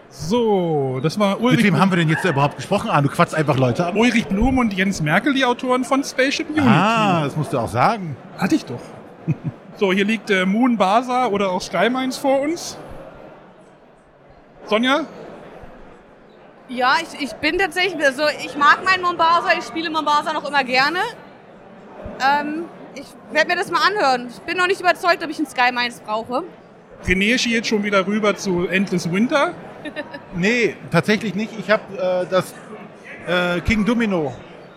So, das war Mit Ulrich, wem haben wir denn jetzt überhaupt gesprochen? Ah, du quatzt einfach Leute an. Ulrich Blum und Jens Merkel, die Autoren von Spaceship Unity. Ah, das musst du auch sagen. Hatte ich doch. So, hier liegt äh, Moon Basa oder auch Skymines vor uns. Sonja? Ja, ich, ich bin tatsächlich, also ich mag meinen Mombasa, ich spiele Mombasa noch immer gerne. Ähm, ich werde mir das mal anhören. Ich bin noch nicht überzeugt, ob ich einen Sky Mines brauche. René schielt schon wieder rüber zu Endless Winter. Nee, tatsächlich nicht. Ich habe äh, das äh, King Domino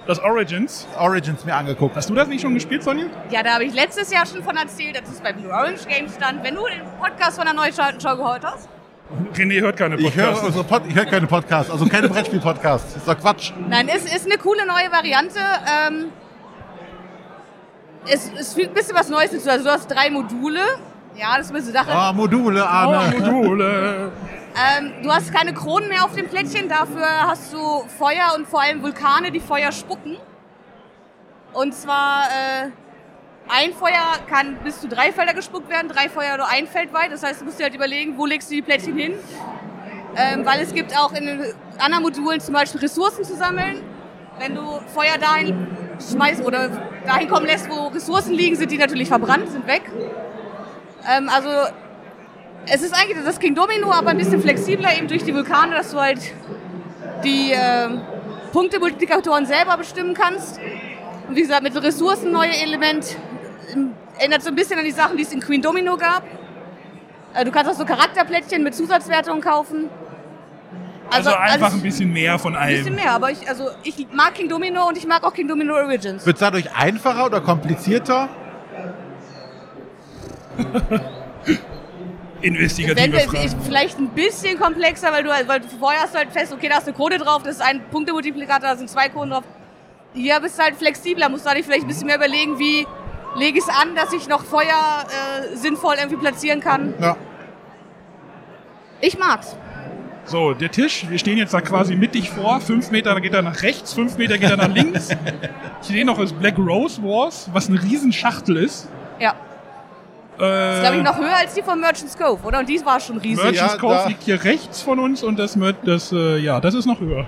Das Origins. Origins mir angeguckt. Hast du das nicht schon gespielt, Sonja? Ja, da habe ich letztes Jahr schon von erzählt, dass es bei Blue Orange Games stand. Wenn du den Podcast von der Neuschalten-Show gehört hast. René hört keine Ich höre Podcasts. unsere Pod ich hör keine Podcasts, also keine Brettspiel-Podcasts. Das ist doch Quatsch. Nein, es ist eine coole neue Variante. Ähm, es, es fügt ein bisschen was Neues hinzu. Also du hast drei Module. Ja, das ist ein bisschen Sache. Ah, Module, Oh, Arne. Module. Ähm, du hast keine Kronen mehr auf dem Plättchen, dafür hast du Feuer und vor allem Vulkane, die Feuer spucken. Und zwar äh, ein Feuer kann bis zu drei Felder gespuckt werden, drei Feuer nur ein Feld weit. Das heißt, du musst dir halt überlegen, wo legst du die Plättchen hin. Ähm, weil es gibt auch in anderen Modulen zum Beispiel Ressourcen zu sammeln. Wenn du Feuer dahin schmeißt oder dahin kommen lässt, wo Ressourcen liegen, sind die natürlich verbrannt, sind weg. Ähm, also es ist eigentlich das King Domino, aber ein bisschen flexibler eben durch die Vulkane, dass du halt die äh, Punktemultiplikatoren selber bestimmen kannst. Und wie gesagt, mit Ressourcen neue Element ähm, erinnert so ein bisschen an die Sachen, die es in Queen Domino gab. Äh, du kannst auch so Charakterplättchen mit Zusatzwertungen kaufen. Also, einfach alles- ein bisschen mehr von ein bisschen allem. mehr, aber ich, also ich mag King Domino und ich mag auch King Domino Origins. Wird es dadurch einfacher oder komplizierter? Investigative Eventuell Fragen. ist vielleicht ein bisschen komplexer, weil du, halt- weil vorher hast du halt fest, okay, da ist eine Code drauf, das ist ein Punktemultiplikator, da sind zwei Coden drauf. Hier bist du halt flexibler, musst du dir vielleicht ein bisschen mehr überlegen, wie lege ich es an, dass ich noch Feuer äh, sinnvoll irgendwie platzieren kann. Ja. Ich mag's. So, der Tisch, wir stehen jetzt da quasi mittig vor. Fünf Meter geht er nach rechts, fünf Meter geht er nach links. Ich sehe noch das Black Rose Wars, was eine Riesenschachtel ist. Ja. Äh, Das ist, glaube ich, noch höher als die von Merchant's Cove, oder? Und die war schon riesig. Merchant's Ja, Cove liegt hier rechts von uns und das, das äh, ja, das ist noch höher.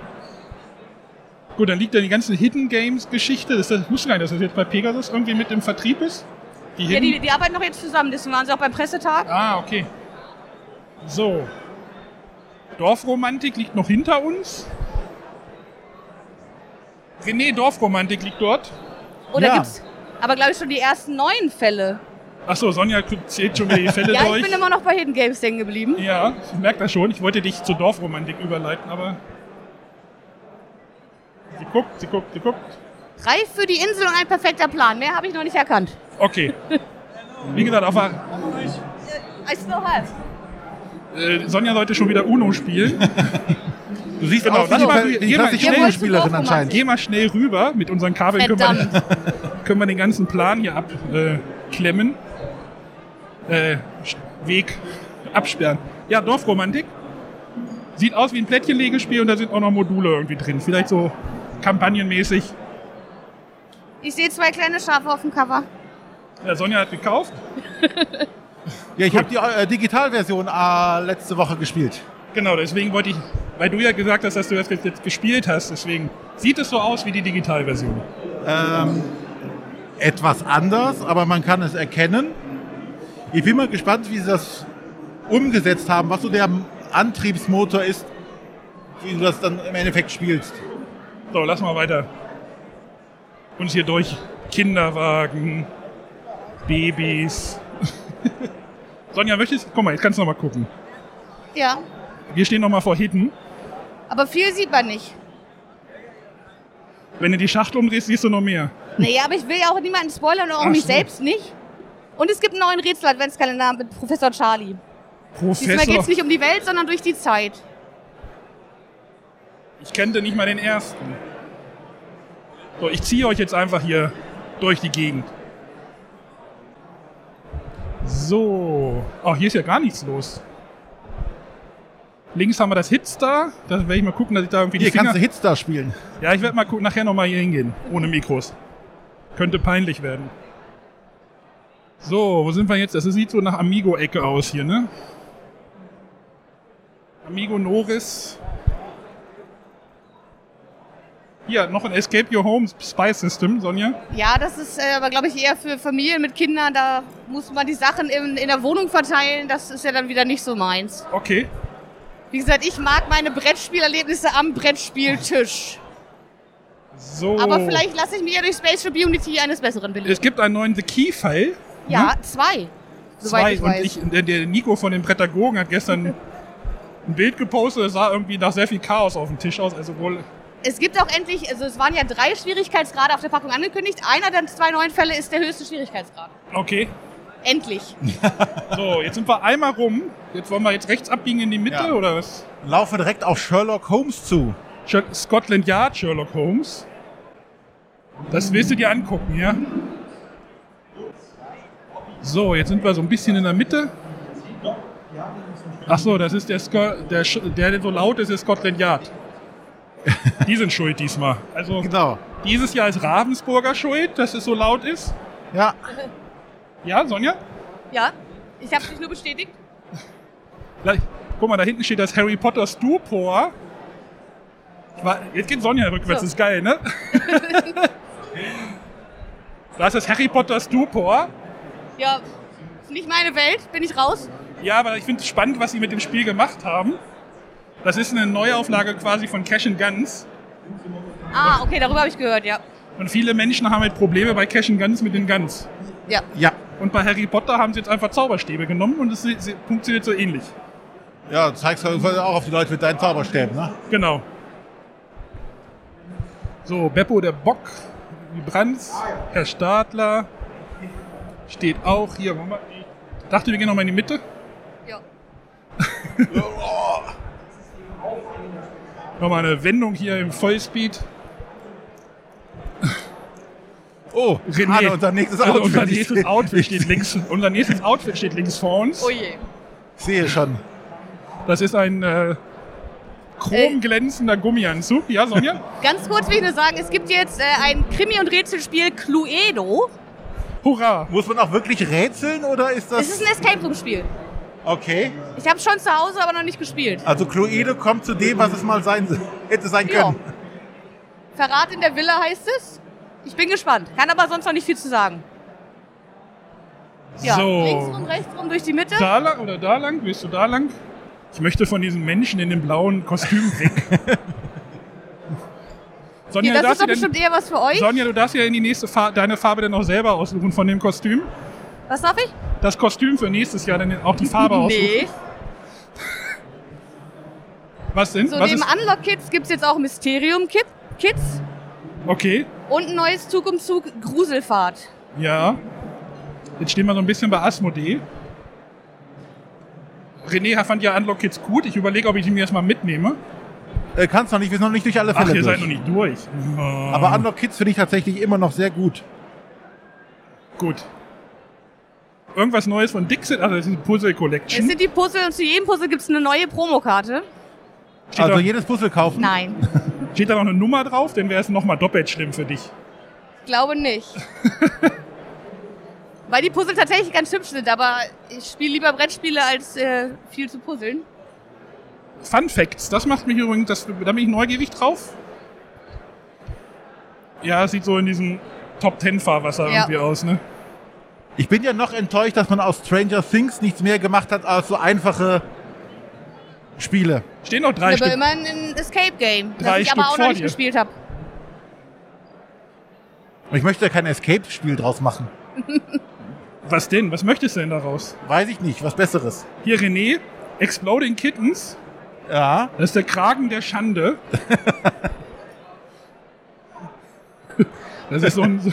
Gut, dann liegt da die ganze Hidden Games Geschichte. Das, das ich wusste gar nicht, dass das jetzt bei Pegasus irgendwie mit im Vertrieb ist. Die Ja, die, die arbeiten noch jetzt zusammen, deswegen waren sie auch beim Pressetag. Ah, okay. So. Dorfromantik liegt noch hinter uns. René Dorfromantik liegt dort. Oder Ja. gibt's aber, glaube ich, schon die ersten neuen Fälle. Achso, Sonja zählt schon wieder die Fälle Ja, durch. ich bin immer noch bei Hidden Games hängen geblieben. ja, ich merke das schon. Ich wollte dich zur Dorfromantik überleiten, aber. Sie guckt, sie guckt, sie guckt. Reif für die Insel und ein perfekter Plan. Mehr habe ich noch nicht erkannt. Okay. Wie gesagt, auf der, I still have. äh, Sonja sollte schon wieder Uno spielen. Du siehst Genau, lass die, mal- die, geh mal- mal- Uno-Spielerin anscheinend. Geh mal schnell rüber. Mit unseren Kabeln können wir, können wir den ganzen Plan hier abklemmen. Äh, Weg absperren. Ja, Dorfromantik. Sieht aus wie ein Plättchenlegespiel und da sind auch noch Module irgendwie drin. Vielleicht so kampagnenmäßig. Ich sehe zwei kleine Schafe auf dem Cover. Ja, Sonja hat gekauft. Ja, ich habe die äh, Digitalversion äh, letzte Woche gespielt. Genau, deswegen wollte ich, weil du ja gesagt hast, dass du das jetzt jetzt gespielt hast, deswegen sieht es so aus wie die Digitalversion. Ähm, etwas anders, aber man kann es erkennen. Ich bin mal gespannt, wie sie das umgesetzt haben, was so der Antriebsmotor ist, wie du das dann im Endeffekt spielst. So, lass mal weiter uns hier durch Kinderwagen, Babys. Sonja, möchtest Guck mal, jetzt kannst du noch mal gucken. Ja, Wir stehen noch mal vor Hidden. aber viel sieht man nicht. Wenn du die Schachtel umdrehst, siehst du noch mehr. Nee, aber ich will ja auch niemanden spoilern und auch Ach mich so. selbst nicht. Und es gibt einen neuen Rätsel-Adventskalender mit Professor Charlie. Diesmal geht Professor. es nicht um die Welt, sondern durch die Zeit. Ich kannte nicht mal den ersten. So, ich ziehe euch jetzt einfach hier durch die Gegend. So. Oh, hier ist ja gar nichts los. Links haben wir das Hitstar. Da werde ich mal gucken, dass ich da irgendwie Hier die Finger... kannst du Hitstar spielen. Ja, ich werde mal gucken, nachher nochmal hier hingehen. Ohne Mikros. Könnte peinlich werden. So, wo sind wir jetzt? Das sieht so nach Amigo-Ecke aus hier, ne? Amigo Noris. Hier, noch ein Escape Your Home Spy System, Sonja. Ja, das ist äh, aber, glaube ich, eher für Familien mit Kindern. Da muss man die Sachen in, in der Wohnung verteilen. Das ist ja dann wieder nicht so meins. Okay. Wie gesagt, ich mag meine Brettspielerlebnisse am Brettspieltisch. So. Aber vielleicht lasse ich mir ja durch Spatial Unity eines Besseren belehren. Es gibt einen neuen The Key-File. Ja, zwei. Soweit Zwei. ich Und weiß. ich, der, der Nico von den Prädagogen hat gestern ein Bild gepostet. Das sah irgendwie nach sehr viel Chaos auf dem Tisch aus. Also wohl Es gibt auch endlich, also es waren ja drei Schwierigkeitsgrade auf der Packung angekündigt. Einer der zwei neuen Fälle ist der höchste Schwierigkeitsgrad. Okay. Endlich. So, jetzt sind wir einmal rum. Jetzt wollen wir jetzt rechts abbiegen in die Mitte Ja. oder was? Laufe direkt auf Sherlock Holmes zu. Scotland Yard, Sherlock Holmes. Das willst du dir angucken, ja? So, jetzt sind wir so ein bisschen in der Mitte. Ach so, das ist der, Sco der, der, der so laut ist, ist Scotland Yard. Die sind schuld diesmal. Also Genau. dieses Jahr ist Ravensburger schuld, dass es so laut ist. Ja. Ja, Sonja? Ja, ich habe dich nur bestätigt. Guck mal, da hinten steht das Harry Potter Stupor. Jetzt geht Sonja rückwärts, So. ist geil, ne? da ist das Harry Potter Stupor. Ja, ist nicht meine Welt, bin ich raus. Ja, aber ich finde es spannend, was sie mit dem Spiel gemacht haben. Das ist eine Neuauflage quasi von Cash and Guns. Ah, okay, darüber habe ich gehört, ja. Und viele Menschen haben halt Probleme bei Cash and Guns mit den Guns. Ja. Ja. Und bei Harry Potter haben sie jetzt einfach Zauberstäbe genommen und es funktioniert so ähnlich. Ja, du zeigst halt auch auf die Leute mit deinen Zauberstäben, ne? Genau. So, Beppo der Bock, die Brands, Herr Stadler steht auch hier. Moment, Ich dachte, wir gehen nochmal in die Mitte. Ja. Nochmal eine Wendung hier im Vollspeed. Oh, René. Anne, unser nächstes Also Outfit. unser nächstes Outfit steht links. Unser nächstes Outfit steht links vor uns. Oh je. Ich sehe schon. Das ist ein äh, chromglänzender Gummianzug. Ja, Sonja? Ganz kurz will ich nur sagen, es gibt jetzt äh, ein Krimi- und Rätselspiel Cluedo. Hurra! Muss man auch wirklich rätseln oder ist das. Es ist ein Escape Room-Spiel. Okay. Ich habe schon zu Hause, aber noch nicht gespielt. Also Cluedo kommt zu dem, was es mal sein hätte sein Ja. können. Verrat in der Villa heißt es. Ich bin gespannt. Kann aber sonst noch nicht viel zu sagen. Ja, So. links rum, rechts rum durch die Mitte. Da lang oder da lang? Willst du da lang? Ich möchte von diesem Menschen in dem blauen Kostüm weg. Sonja, das ist darfst doch bestimmt denn, eher was für euch. Sonja, du darfst ja in die nächste Farbe, deine Farbe dann auch selber aussuchen von dem Kostüm. Was darf ich? Das Kostüm für nächstes Jahr dann auch die Farbe aussuchen. Nee. Was denn? So, Was neben ist, Unlock Kids gibt es jetzt auch Mysterium Kit Kids okay, und ein neues Zug um Zug Gruselfahrt. ja. Jetzt stehen wir so ein bisschen bei Asmodee. René fand ja Unlock Kids gut. Ich überlege, ob ich ihn mir erstmal mitnehme. Äh, kannst noch nicht, wir sind noch nicht durch alle Ach, Fälle ihr durch. seid noch nicht durch. Oh. Aber Unlock Kids finde ich tatsächlich immer noch sehr gut. Gut. Irgendwas Neues von Dixit? Also das ist die Puzzle Es Collection. sind die Puzzle und zu jedem Puzzle gibt es eine neue Promokarte. Steht, Also da, jedes Puzzle kaufen. Nein, steht da noch eine Nummer drauf? Dann wäre es nochmal doppelt schlimm für dich. ich glaube nicht. Weil die Puzzle tatsächlich ganz hübsch sind, aber ich spiele lieber Brettspiele als äh, viel zu puzzeln. Fun Facts, das macht mich übrigens, das, da bin ich neugierig drauf. Ja, es sieht so in diesem Top Ten Fahrwasser Ja. irgendwie aus, ne? Ich bin ja noch enttäuscht, dass man aus Stranger Things nichts mehr gemacht hat als so einfache Spiele. Stehen noch drei aber Stück. immer ein Escape Game, das ich aber Stück auch vor noch nicht dir. gespielt habe. Ich möchte ja kein Escape-Spiel draus machen. Was denn? Was möchtest du denn daraus? Weiß ich nicht, was Besseres. Hier René, Exploding Kittens. Ja. Das ist der Kragen der Schande. Das ist so ein. So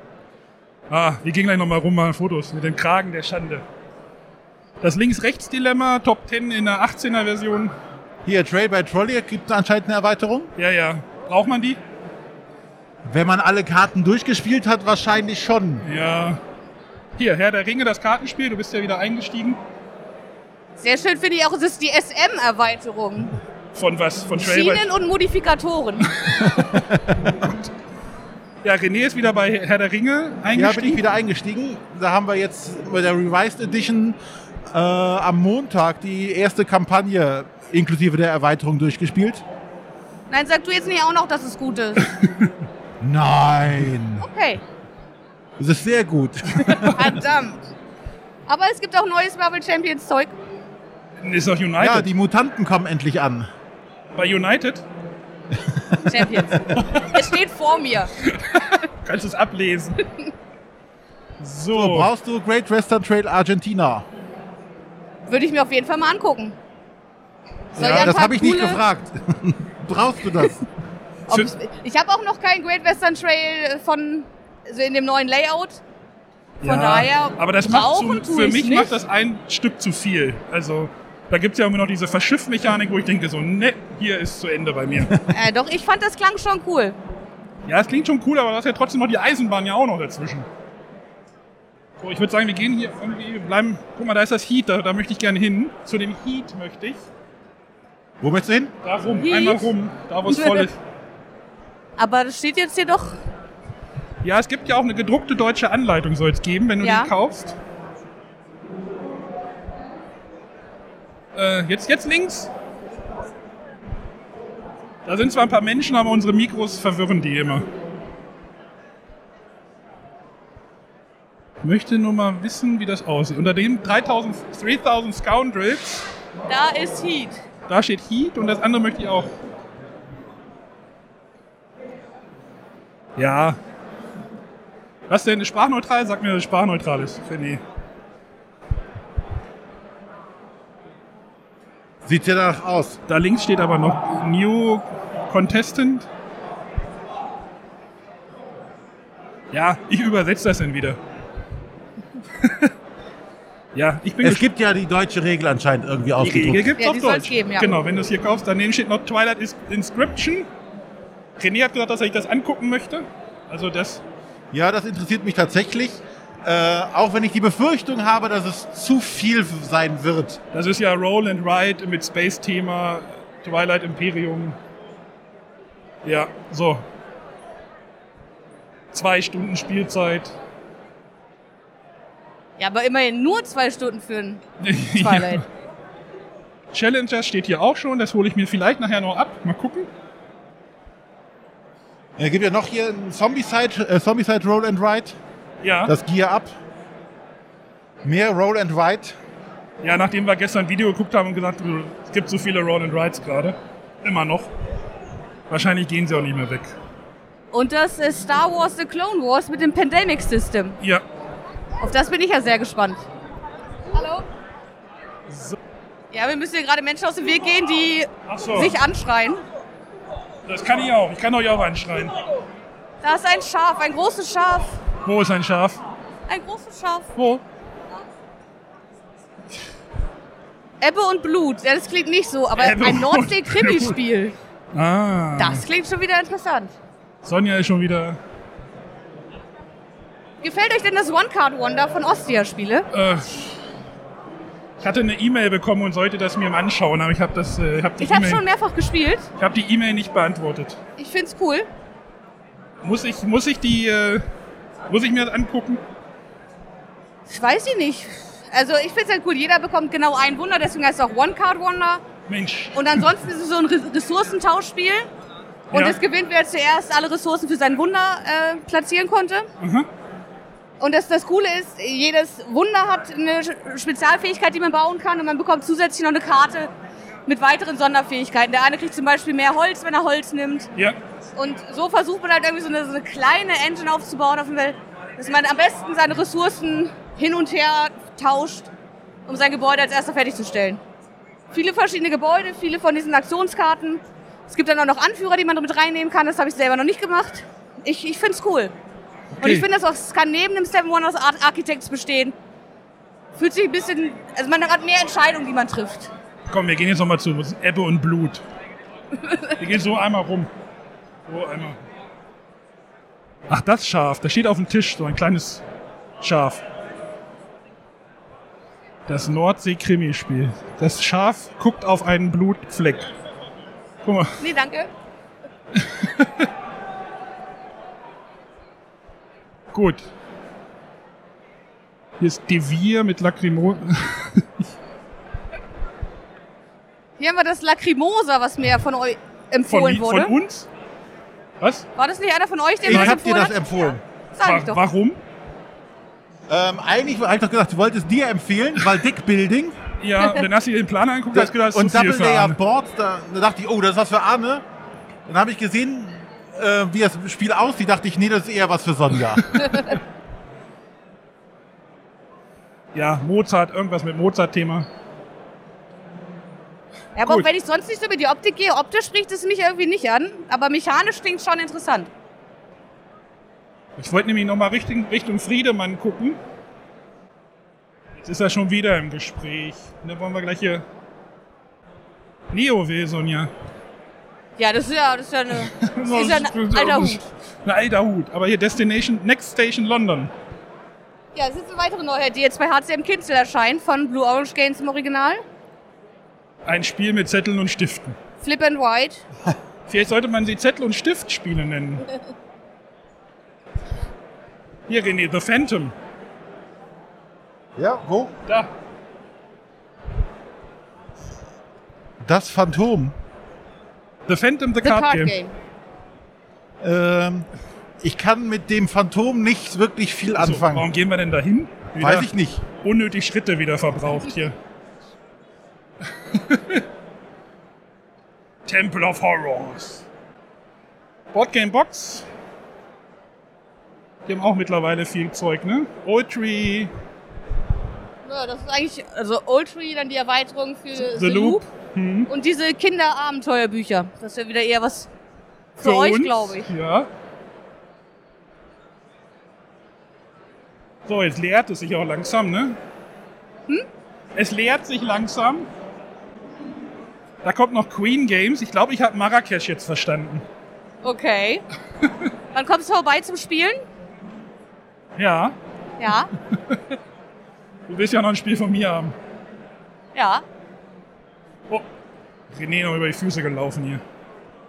ah, wir gehen gleich nochmal rum, mal Fotos mit dem Kragen der Schande. Das Links-Rechts-Dilemma, Top 10 in der 18er-Version. Hier, Trail by Trolley gibt es anscheinend eine Erweiterung. Ja, ja. Braucht man die? Wenn man alle Karten durchgespielt hat, wahrscheinlich schon. Ja. Hier, Herr der Ringe, das Kartenspiel. Du bist ja wieder eingestiegen. Sehr schön finde ich auch, es ist die SM-Erweiterung. Von was? Von Trail by Schienen und Modifikatoren. Ja, René ist wieder bei Herr der Ringe Ja, eingestiegen. bin ich wieder eingestiegen. Da haben wir jetzt bei der Revised Edition äh, am Montag die erste Kampagne inklusive der Erweiterung durchgespielt. Nein, sag du jetzt nicht auch noch, dass es gut ist. Nein, Okay, es ist sehr gut. verdammt. Aber es gibt auch neues Marvel Champions Zeug. Ist doch United. Ja, die Mutanten kommen endlich an. bei United Champions. es steht vor mir. kannst du es ablesen. So. So, brauchst du Great Western Trail Argentina? Würde ich mir auf jeden Fall mal angucken. Soll Ja, das habe ich nicht gefragt. brauchst du das? Ob ich ich habe auch noch keinen Great Western Trail von also in dem neuen Layout. Von Ja, daher aber das macht zu, für mich nicht. macht das ein Stück zu viel. Also da gibt es ja immer noch diese Verschiffmechanik, wo ich denke so, ne, hier ist zu Ende bei mir. Äh, doch, ich fand das klang schon cool. ja, es klingt schon cool, aber da ist ja trotzdem noch die Eisenbahn ja auch noch dazwischen. So, ich würde sagen, wir gehen hier irgendwie, wir bleiben, guck mal, da ist das Heat, da, da möchte ich gerne hin. Zu dem Heat möchte ich. Wo möchtest du hin? Da rum, Heat? einmal rum, da wo es voll ist. Aber das steht jetzt hier doch. Ja, es gibt ja auch eine gedruckte deutsche Anleitung, soll es geben, wenn du Ja. die kaufst. Äh, jetzt, jetzt links. Da sind zwar ein paar Menschen, aber unsere Mikros verwirren die immer. Ich möchte nur mal wissen, wie das aussieht. Unter dem 3000, 3000 Scoundrels, Da ist Heat. da steht Heat und das andere möchte ich auch. Ja. Was denn? Sprachneutral? Sag mir, dass es sprachneutral ist, René. Sieht sehr danach aus. Da links steht aber noch New Contestant. Ja, ich übersetze das dann wieder. ja, ich bin Es gibt ja die deutsche Regel anscheinend irgendwie Die ausgedruckt. Regel gibt es Ja, auf die soll's Deutsch. geben, ja. Genau, wenn du es hier kaufst, daneben steht noch Twilight Is- Inscription. René hat gesagt, dass er sich das angucken möchte. Also das, Ja, das interessiert mich tatsächlich. Äh, auch wenn ich die Befürchtung habe, dass es zu viel sein wird. das ist ja Roll and Ride mit Space-Thema, Twilight Imperium. Ja, so. Zwei Stunden Spielzeit. Ja, aber immerhin nur zwei Stunden für ein Twilight. Challenger steht hier auch schon, das hole ich mir vielleicht nachher noch ab. Mal gucken. Es gibt ja noch hier ein Zombie-Side äh, Zombie Roll and Ride. Ja. Das Gear Up. Mehr Roll and Ride. Ja, nachdem wir gestern ein Video geguckt haben und gesagt, es gibt so viele Roll and Rides gerade. Immer noch. Wahrscheinlich gehen sie auch nicht mehr weg. Und das ist Star Wars The Clone Wars mit dem Pandemic System. Ja. Auf das bin ich ja sehr gespannt. Hallo? Ja, wir müssen hier gerade Menschen aus dem Weg gehen, die so. sich anschreien. Das kann ich auch. Ich kann euch auch anschreien. Da ist ein Schaf, ein großes Schaf. Wo ist ein Schaf? Ein großes Schaf. Wo? Ebbe und Blut. Ja, das klingt nicht so, aber Ebbe ein Nordsee-Krimi-Spiel. Ah. Das klingt schon wieder interessant. Sonja ist schon wieder. Gefällt euch denn das One-Card-Wonder von Ostia-Spiele? Äh, ich hatte eine E-Mail bekommen und sollte das mir mal anschauen, aber ich habe das, äh, hab die Ich habe schon mehrfach gespielt. ich habe die E-Mail nicht beantwortet. Ich find's cool. Muss ich, muss ich die, äh, muss ich mir das angucken? Ich weiß ich nicht. Also ich find's halt cool. Jeder bekommt genau ein Wunder, deswegen heißt es auch One-Card-Wonder. Mensch. Und ansonsten ist es so ein Re- Ressourcentauschspiel. Und Ja. es gewinnt, wer zuerst alle Ressourcen für sein Wunder äh, platzieren konnte. Aha. Und das, das Coole ist, jedes Wunder hat eine Spezialfähigkeit, die man bauen kann. Und man bekommt zusätzlich noch eine Karte mit weiteren Sonderfähigkeiten. Der eine kriegt zum Beispiel mehr Holz, wenn er Holz nimmt. Ja. Und so versucht man halt irgendwie so eine, so eine kleine Engine aufzubauen, auf dem Welt, dass man am besten seine Ressourcen hin und her tauscht, um sein Gebäude als erster fertigzustellen. Viele verschiedene Gebäude, viele von diesen Aktionskarten. Es gibt dann auch noch Anführer, die man mit reinnehmen kann. Das habe ich selber noch nicht gemacht. Ich, ich finde es cool. Und Okay. ich finde, das kann neben dem Seven Wonders Art Architects bestehen. Fühlt sich ein bisschen, also man hat mehr Entscheidungen, die man trifft. Komm, wir gehen jetzt nochmal zu Ebbe und Blut. Wir gehen so einmal rum. So einmal. Ach, das Schaf. Das steht auf dem Tisch, so ein kleines Schaf. Das Nordsee-Krimi-Spiel. Das Schaf guckt auf einen Blutfleck. Guck mal. Nee, danke. Gut. Hier ist Devir mit Lacrymo. Hier haben wir das Lacrimosa, was mir von euch Von, empfohlen von wurde. uns? Was? War das nicht einer von euch, der Ich mir habe dir empfohlen das hat? empfohlen. Sag ich doch. Warum? Ähm, eigentlich habe ich doch gesagt, ich wollte es dir empfehlen, weil Deckbuilding Ja, und dann hast du dir den Plan angeguckt und hast gedacht, das ist und Double Layer. Boards, da, da dachte ich, oh, das ist was für Arne. Dann habe ich gesehen, äh, wie das Spiel aussieht, dachte ich, nee, das ist eher was für Sonja. Ja, Mozart, irgendwas mit Mozart-Thema. Ja, aber auch wenn ich sonst nicht so über die Optik gehe, optisch spricht es mich irgendwie nicht an, aber mechanisch klingt schon interessant. Ich wollte nämlich nochmal Richtung, Richtung Friedemann gucken. Jetzt ist er schon wieder im Gespräch. Und dann wollen wir gleich hier. Neo will, Sonja. Ja, das ist ja, das ist ja, eine, das ist ja ein alter Hut. Ein alter Hut. Aber hier Destination, Next Station London. Ja, es ist eine weitere Neuheit, die jetzt bei HCM Kinzel erscheint, von Blue Orange Games im Original. Ein Spiel mit Zetteln und Stiften. Flip and White. Vielleicht sollte man sie Zettel und Stiftspiele nennen. Hier, René, The Phantom. Ja, wo? Da. Das Phantom. The Phantom, The, The Card, Card Game. Game. Ähm, ich kann mit dem Phantom nicht wirklich viel So, anfangen. warum gehen wir denn dahin? Weiß ich nicht. Unnötig Schritte wieder verbraucht hier. Temple of Horrors. Boardgame Box. Die haben auch mittlerweile viel Zeug, ne? Old Tree, Ja, das ist eigentlich, also Old Tree, dann die Erweiterung für The, The Loop. Loop. Hm. Und diese Kinderabenteuerbücher. Das ist ja wieder eher was für, Für euch, glaube ich. Ja. So, jetzt leert es sich auch langsam, ne? Hm? Es leert sich langsam. Da kommt noch Queen Games. Ich glaube, ich habe Marrakesch jetzt verstanden. Okay. Wann kommst du vorbei zum Spielen? Ja, Ja. du willst ja noch ein Spiel von mir haben. Ja. Oh, René noch über die Füße gelaufen hier.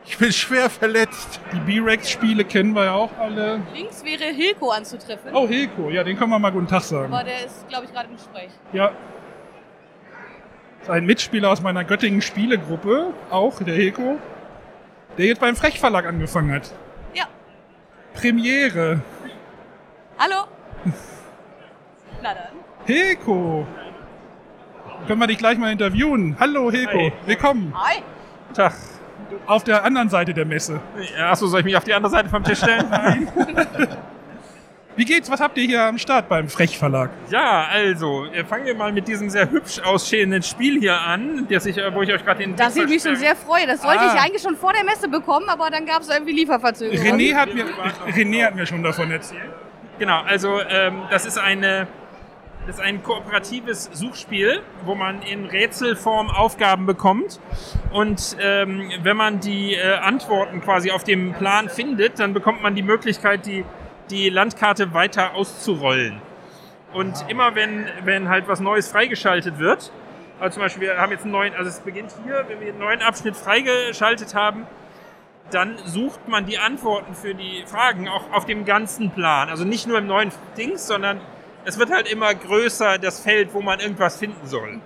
Ich bin schwer verletzt. Die B-Rex-Spiele kennen wir ja auch alle. Links wäre Hilko anzutreffen. Oh, Hilko, ja, den können wir mal guten Tag sagen. Aber der ist, glaube ich, gerade im Gespräch. Ja. Ein Mitspieler aus meiner Göttingen Spielegruppe, auch der Hilko, der jetzt beim Frechverlag angefangen hat. Ja. Premiere. Hallo? Na dann. Hilko. Können wir dich gleich mal interviewen? Hallo Hilko, Hi. willkommen. Hi. Tag. Auf der anderen Seite der Messe. Achso, soll ich mich auf die andere Seite vom Tisch stellen? Nein. Wie geht's? Was habt ihr hier am Start beim Frechverlag? Ja, also, fangen wir mal mit diesem sehr hübsch aussehenden Spiel hier an, das ich, äh, wo ich euch gerade den Dass ich mich schon sehr freue. Das wollte Ah. ich eigentlich schon vor der Messe bekommen, aber dann gab es irgendwie Lieferverzögerungen. René hat, mir, René hat mir schon davon erzählt. Genau, also ähm, das ist eine das ist ein kooperatives Suchspiel, wo man in Rätselform Aufgaben bekommt. Und ähm, wenn man die äh, Antworten quasi auf dem Plan findet, dann bekommt man die Möglichkeit, die, die Landkarte weiter auszurollen. Und immer wenn, wenn halt was Neues freigeschaltet wird, also zum Beispiel, wir haben jetzt einen neuen, also es beginnt hier, wenn wir einen neuen Abschnitt freigeschaltet haben, dann sucht man die Antworten für die Fragen auch auf dem ganzen Plan. Also nicht nur im neuen Dings, sondern es wird halt immer größer, das Feld, wo man irgendwas finden soll.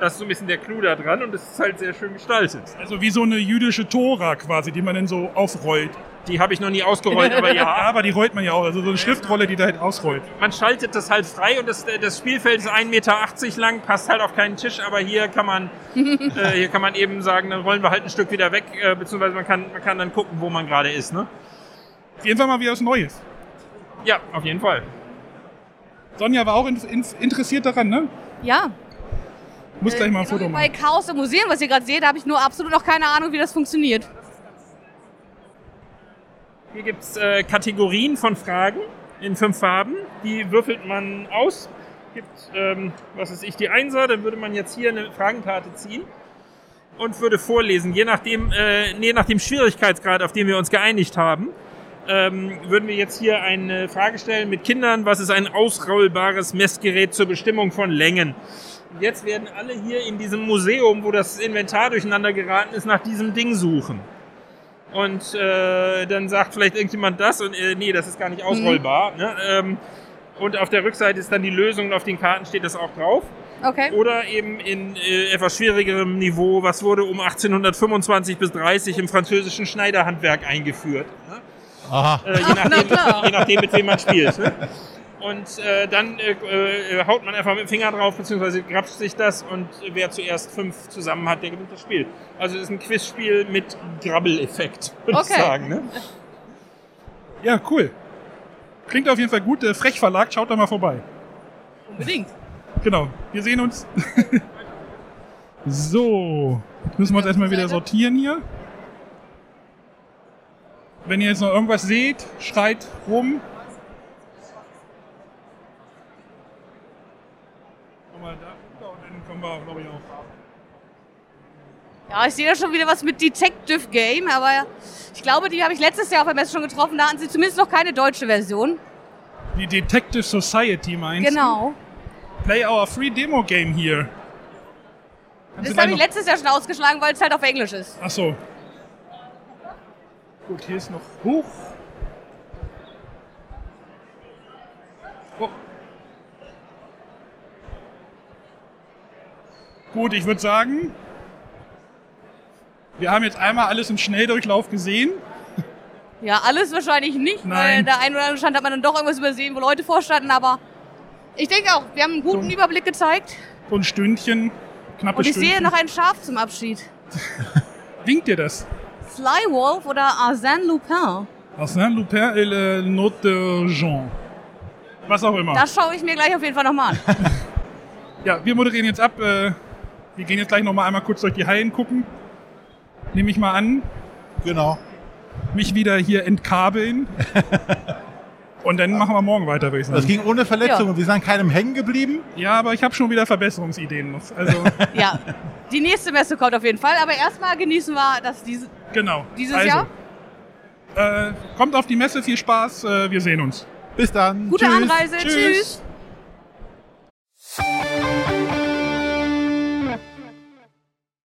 Das ist so ein bisschen der Clou da dran und es ist halt sehr schön gestaltet. Also wie so eine jüdische Tora quasi, die man dann so aufrollt. Die habe ich noch nie ausgerollt, aber ja. aber die rollt man ja auch. Also so eine Schriftrolle, die da halt ausrollt. Man schaltet das halt frei und das, das Spielfeld ist 1,80 Meter lang, passt halt auf keinen Tisch, aber hier kann man, äh, hier kann man eben sagen, dann rollen wir halt ein Stück wieder weg, äh, beziehungsweise man kann, man kann dann gucken, wo man gerade ist. Ne? Auf jeden Fall mal wieder was Neues. Ja, auf jeden Fall. Sonja war auch in, in, interessiert daran, ne? Ja. Muss gleich mal ein Foto Bei machen. Chaos im Museum, was ihr gerade seht, habe ich nur absolut noch keine Ahnung, wie das funktioniert. Hier gibt es äh, Kategorien von Fragen in fünf Farben. Die würfelt man aus. Gibt, ähm, was weiß ich, die Einser, dann würde man jetzt hier eine Fragenkarte ziehen und würde vorlesen. Je nachdem, äh, je nach dem Schwierigkeitsgrad, auf den wir uns geeinigt haben, ähm, würden wir jetzt hier eine Frage stellen mit Kindern. Was ist ein ausrollbares Messgerät zur Bestimmung von Längen? Jetzt werden alle hier in diesem Museum, wo das Inventar durcheinander geraten ist, nach diesem Ding suchen. Und äh, dann sagt vielleicht irgendjemand das und äh, nee, das ist gar nicht ausrollbar. Ne? Ähm, und auf der Rückseite ist dann die Lösung und auf den Karten steht das auch drauf. Okay. Oder eben in äh, etwas schwierigerem Niveau, was wurde um 1825 bis 30 im französischen Schneiderhandwerk eingeführt. Ne? Aha. Äh, je, nachdem, je nachdem, mit wem man spielt. Ne? Und äh, dann äh, äh, haut man einfach mit dem Finger drauf, beziehungsweise grapscht sich das und wer zuerst fünf zusammen hat, der gewinnt das Spiel. Also es ist ein Quizspiel mit Grabbeleffekt, würde Okay. ich sagen. Ne? Ja, cool. Klingt auf jeden Fall gut. Der Frechverlag, schaut da mal vorbei. Unbedingt. Genau, wir sehen uns. so, jetzt müssen wir uns erstmal wieder sortieren hier. Wenn ihr jetzt noch irgendwas seht, schreit rum. Komm mal da runter und dann kommen wir, glaube ich, auch. Ja, ich sehe da schon wieder was mit Detective Game, aber ich glaube, die habe ich letztes Jahr auf der Messe schon getroffen. Da hatten sie zumindest noch keine deutsche Version. Die Detective Society meinst Genau. du? Play our free demo game here. Kannst Das habe ich letztes Jahr schon ausgeschlagen, weil es halt auf Englisch ist. Ach so. Gut, hier ist noch hoch. Gut, ich würde sagen, wir haben jetzt einmal alles im Schnelldurchlauf gesehen. Ja, alles wahrscheinlich nicht, weil Nein. der ein oder andere Stand hat man dann doch irgendwas übersehen, wo Leute vorstanden, aber ich denke auch, wir haben einen guten Überblick gezeigt So ein Stündchen, knappe und ich Stündchen. sehe noch ein Schaf zum Abschied. Winkt dir das? Slywolf oder Arsène Lupin? Arsène Lupin et le Note de Jean. Was auch immer. Das schaue ich mir gleich auf jeden Fall nochmal an. Ja, wir moderieren jetzt ab. Äh, wir gehen jetzt gleich noch mal einmal kurz durch die Hallen gucken. Nehme ich mal an. Genau. Mich wieder hier entkabeln. Und dann machen wir morgen weiter, würde ich sagen. Das ging ohne Verletzungen. Wir sind an keinem hängen geblieben. Ja, aber ich habe schon wieder Verbesserungsideen. Also, ja, die nächste Messe kommt auf jeden Fall, aber erstmal genießen wir das diese, genau. dieses also, Jahr. Äh, kommt auf die Messe, viel Spaß, äh, wir sehen uns. Bis dann. Gute Anreise, tschüss.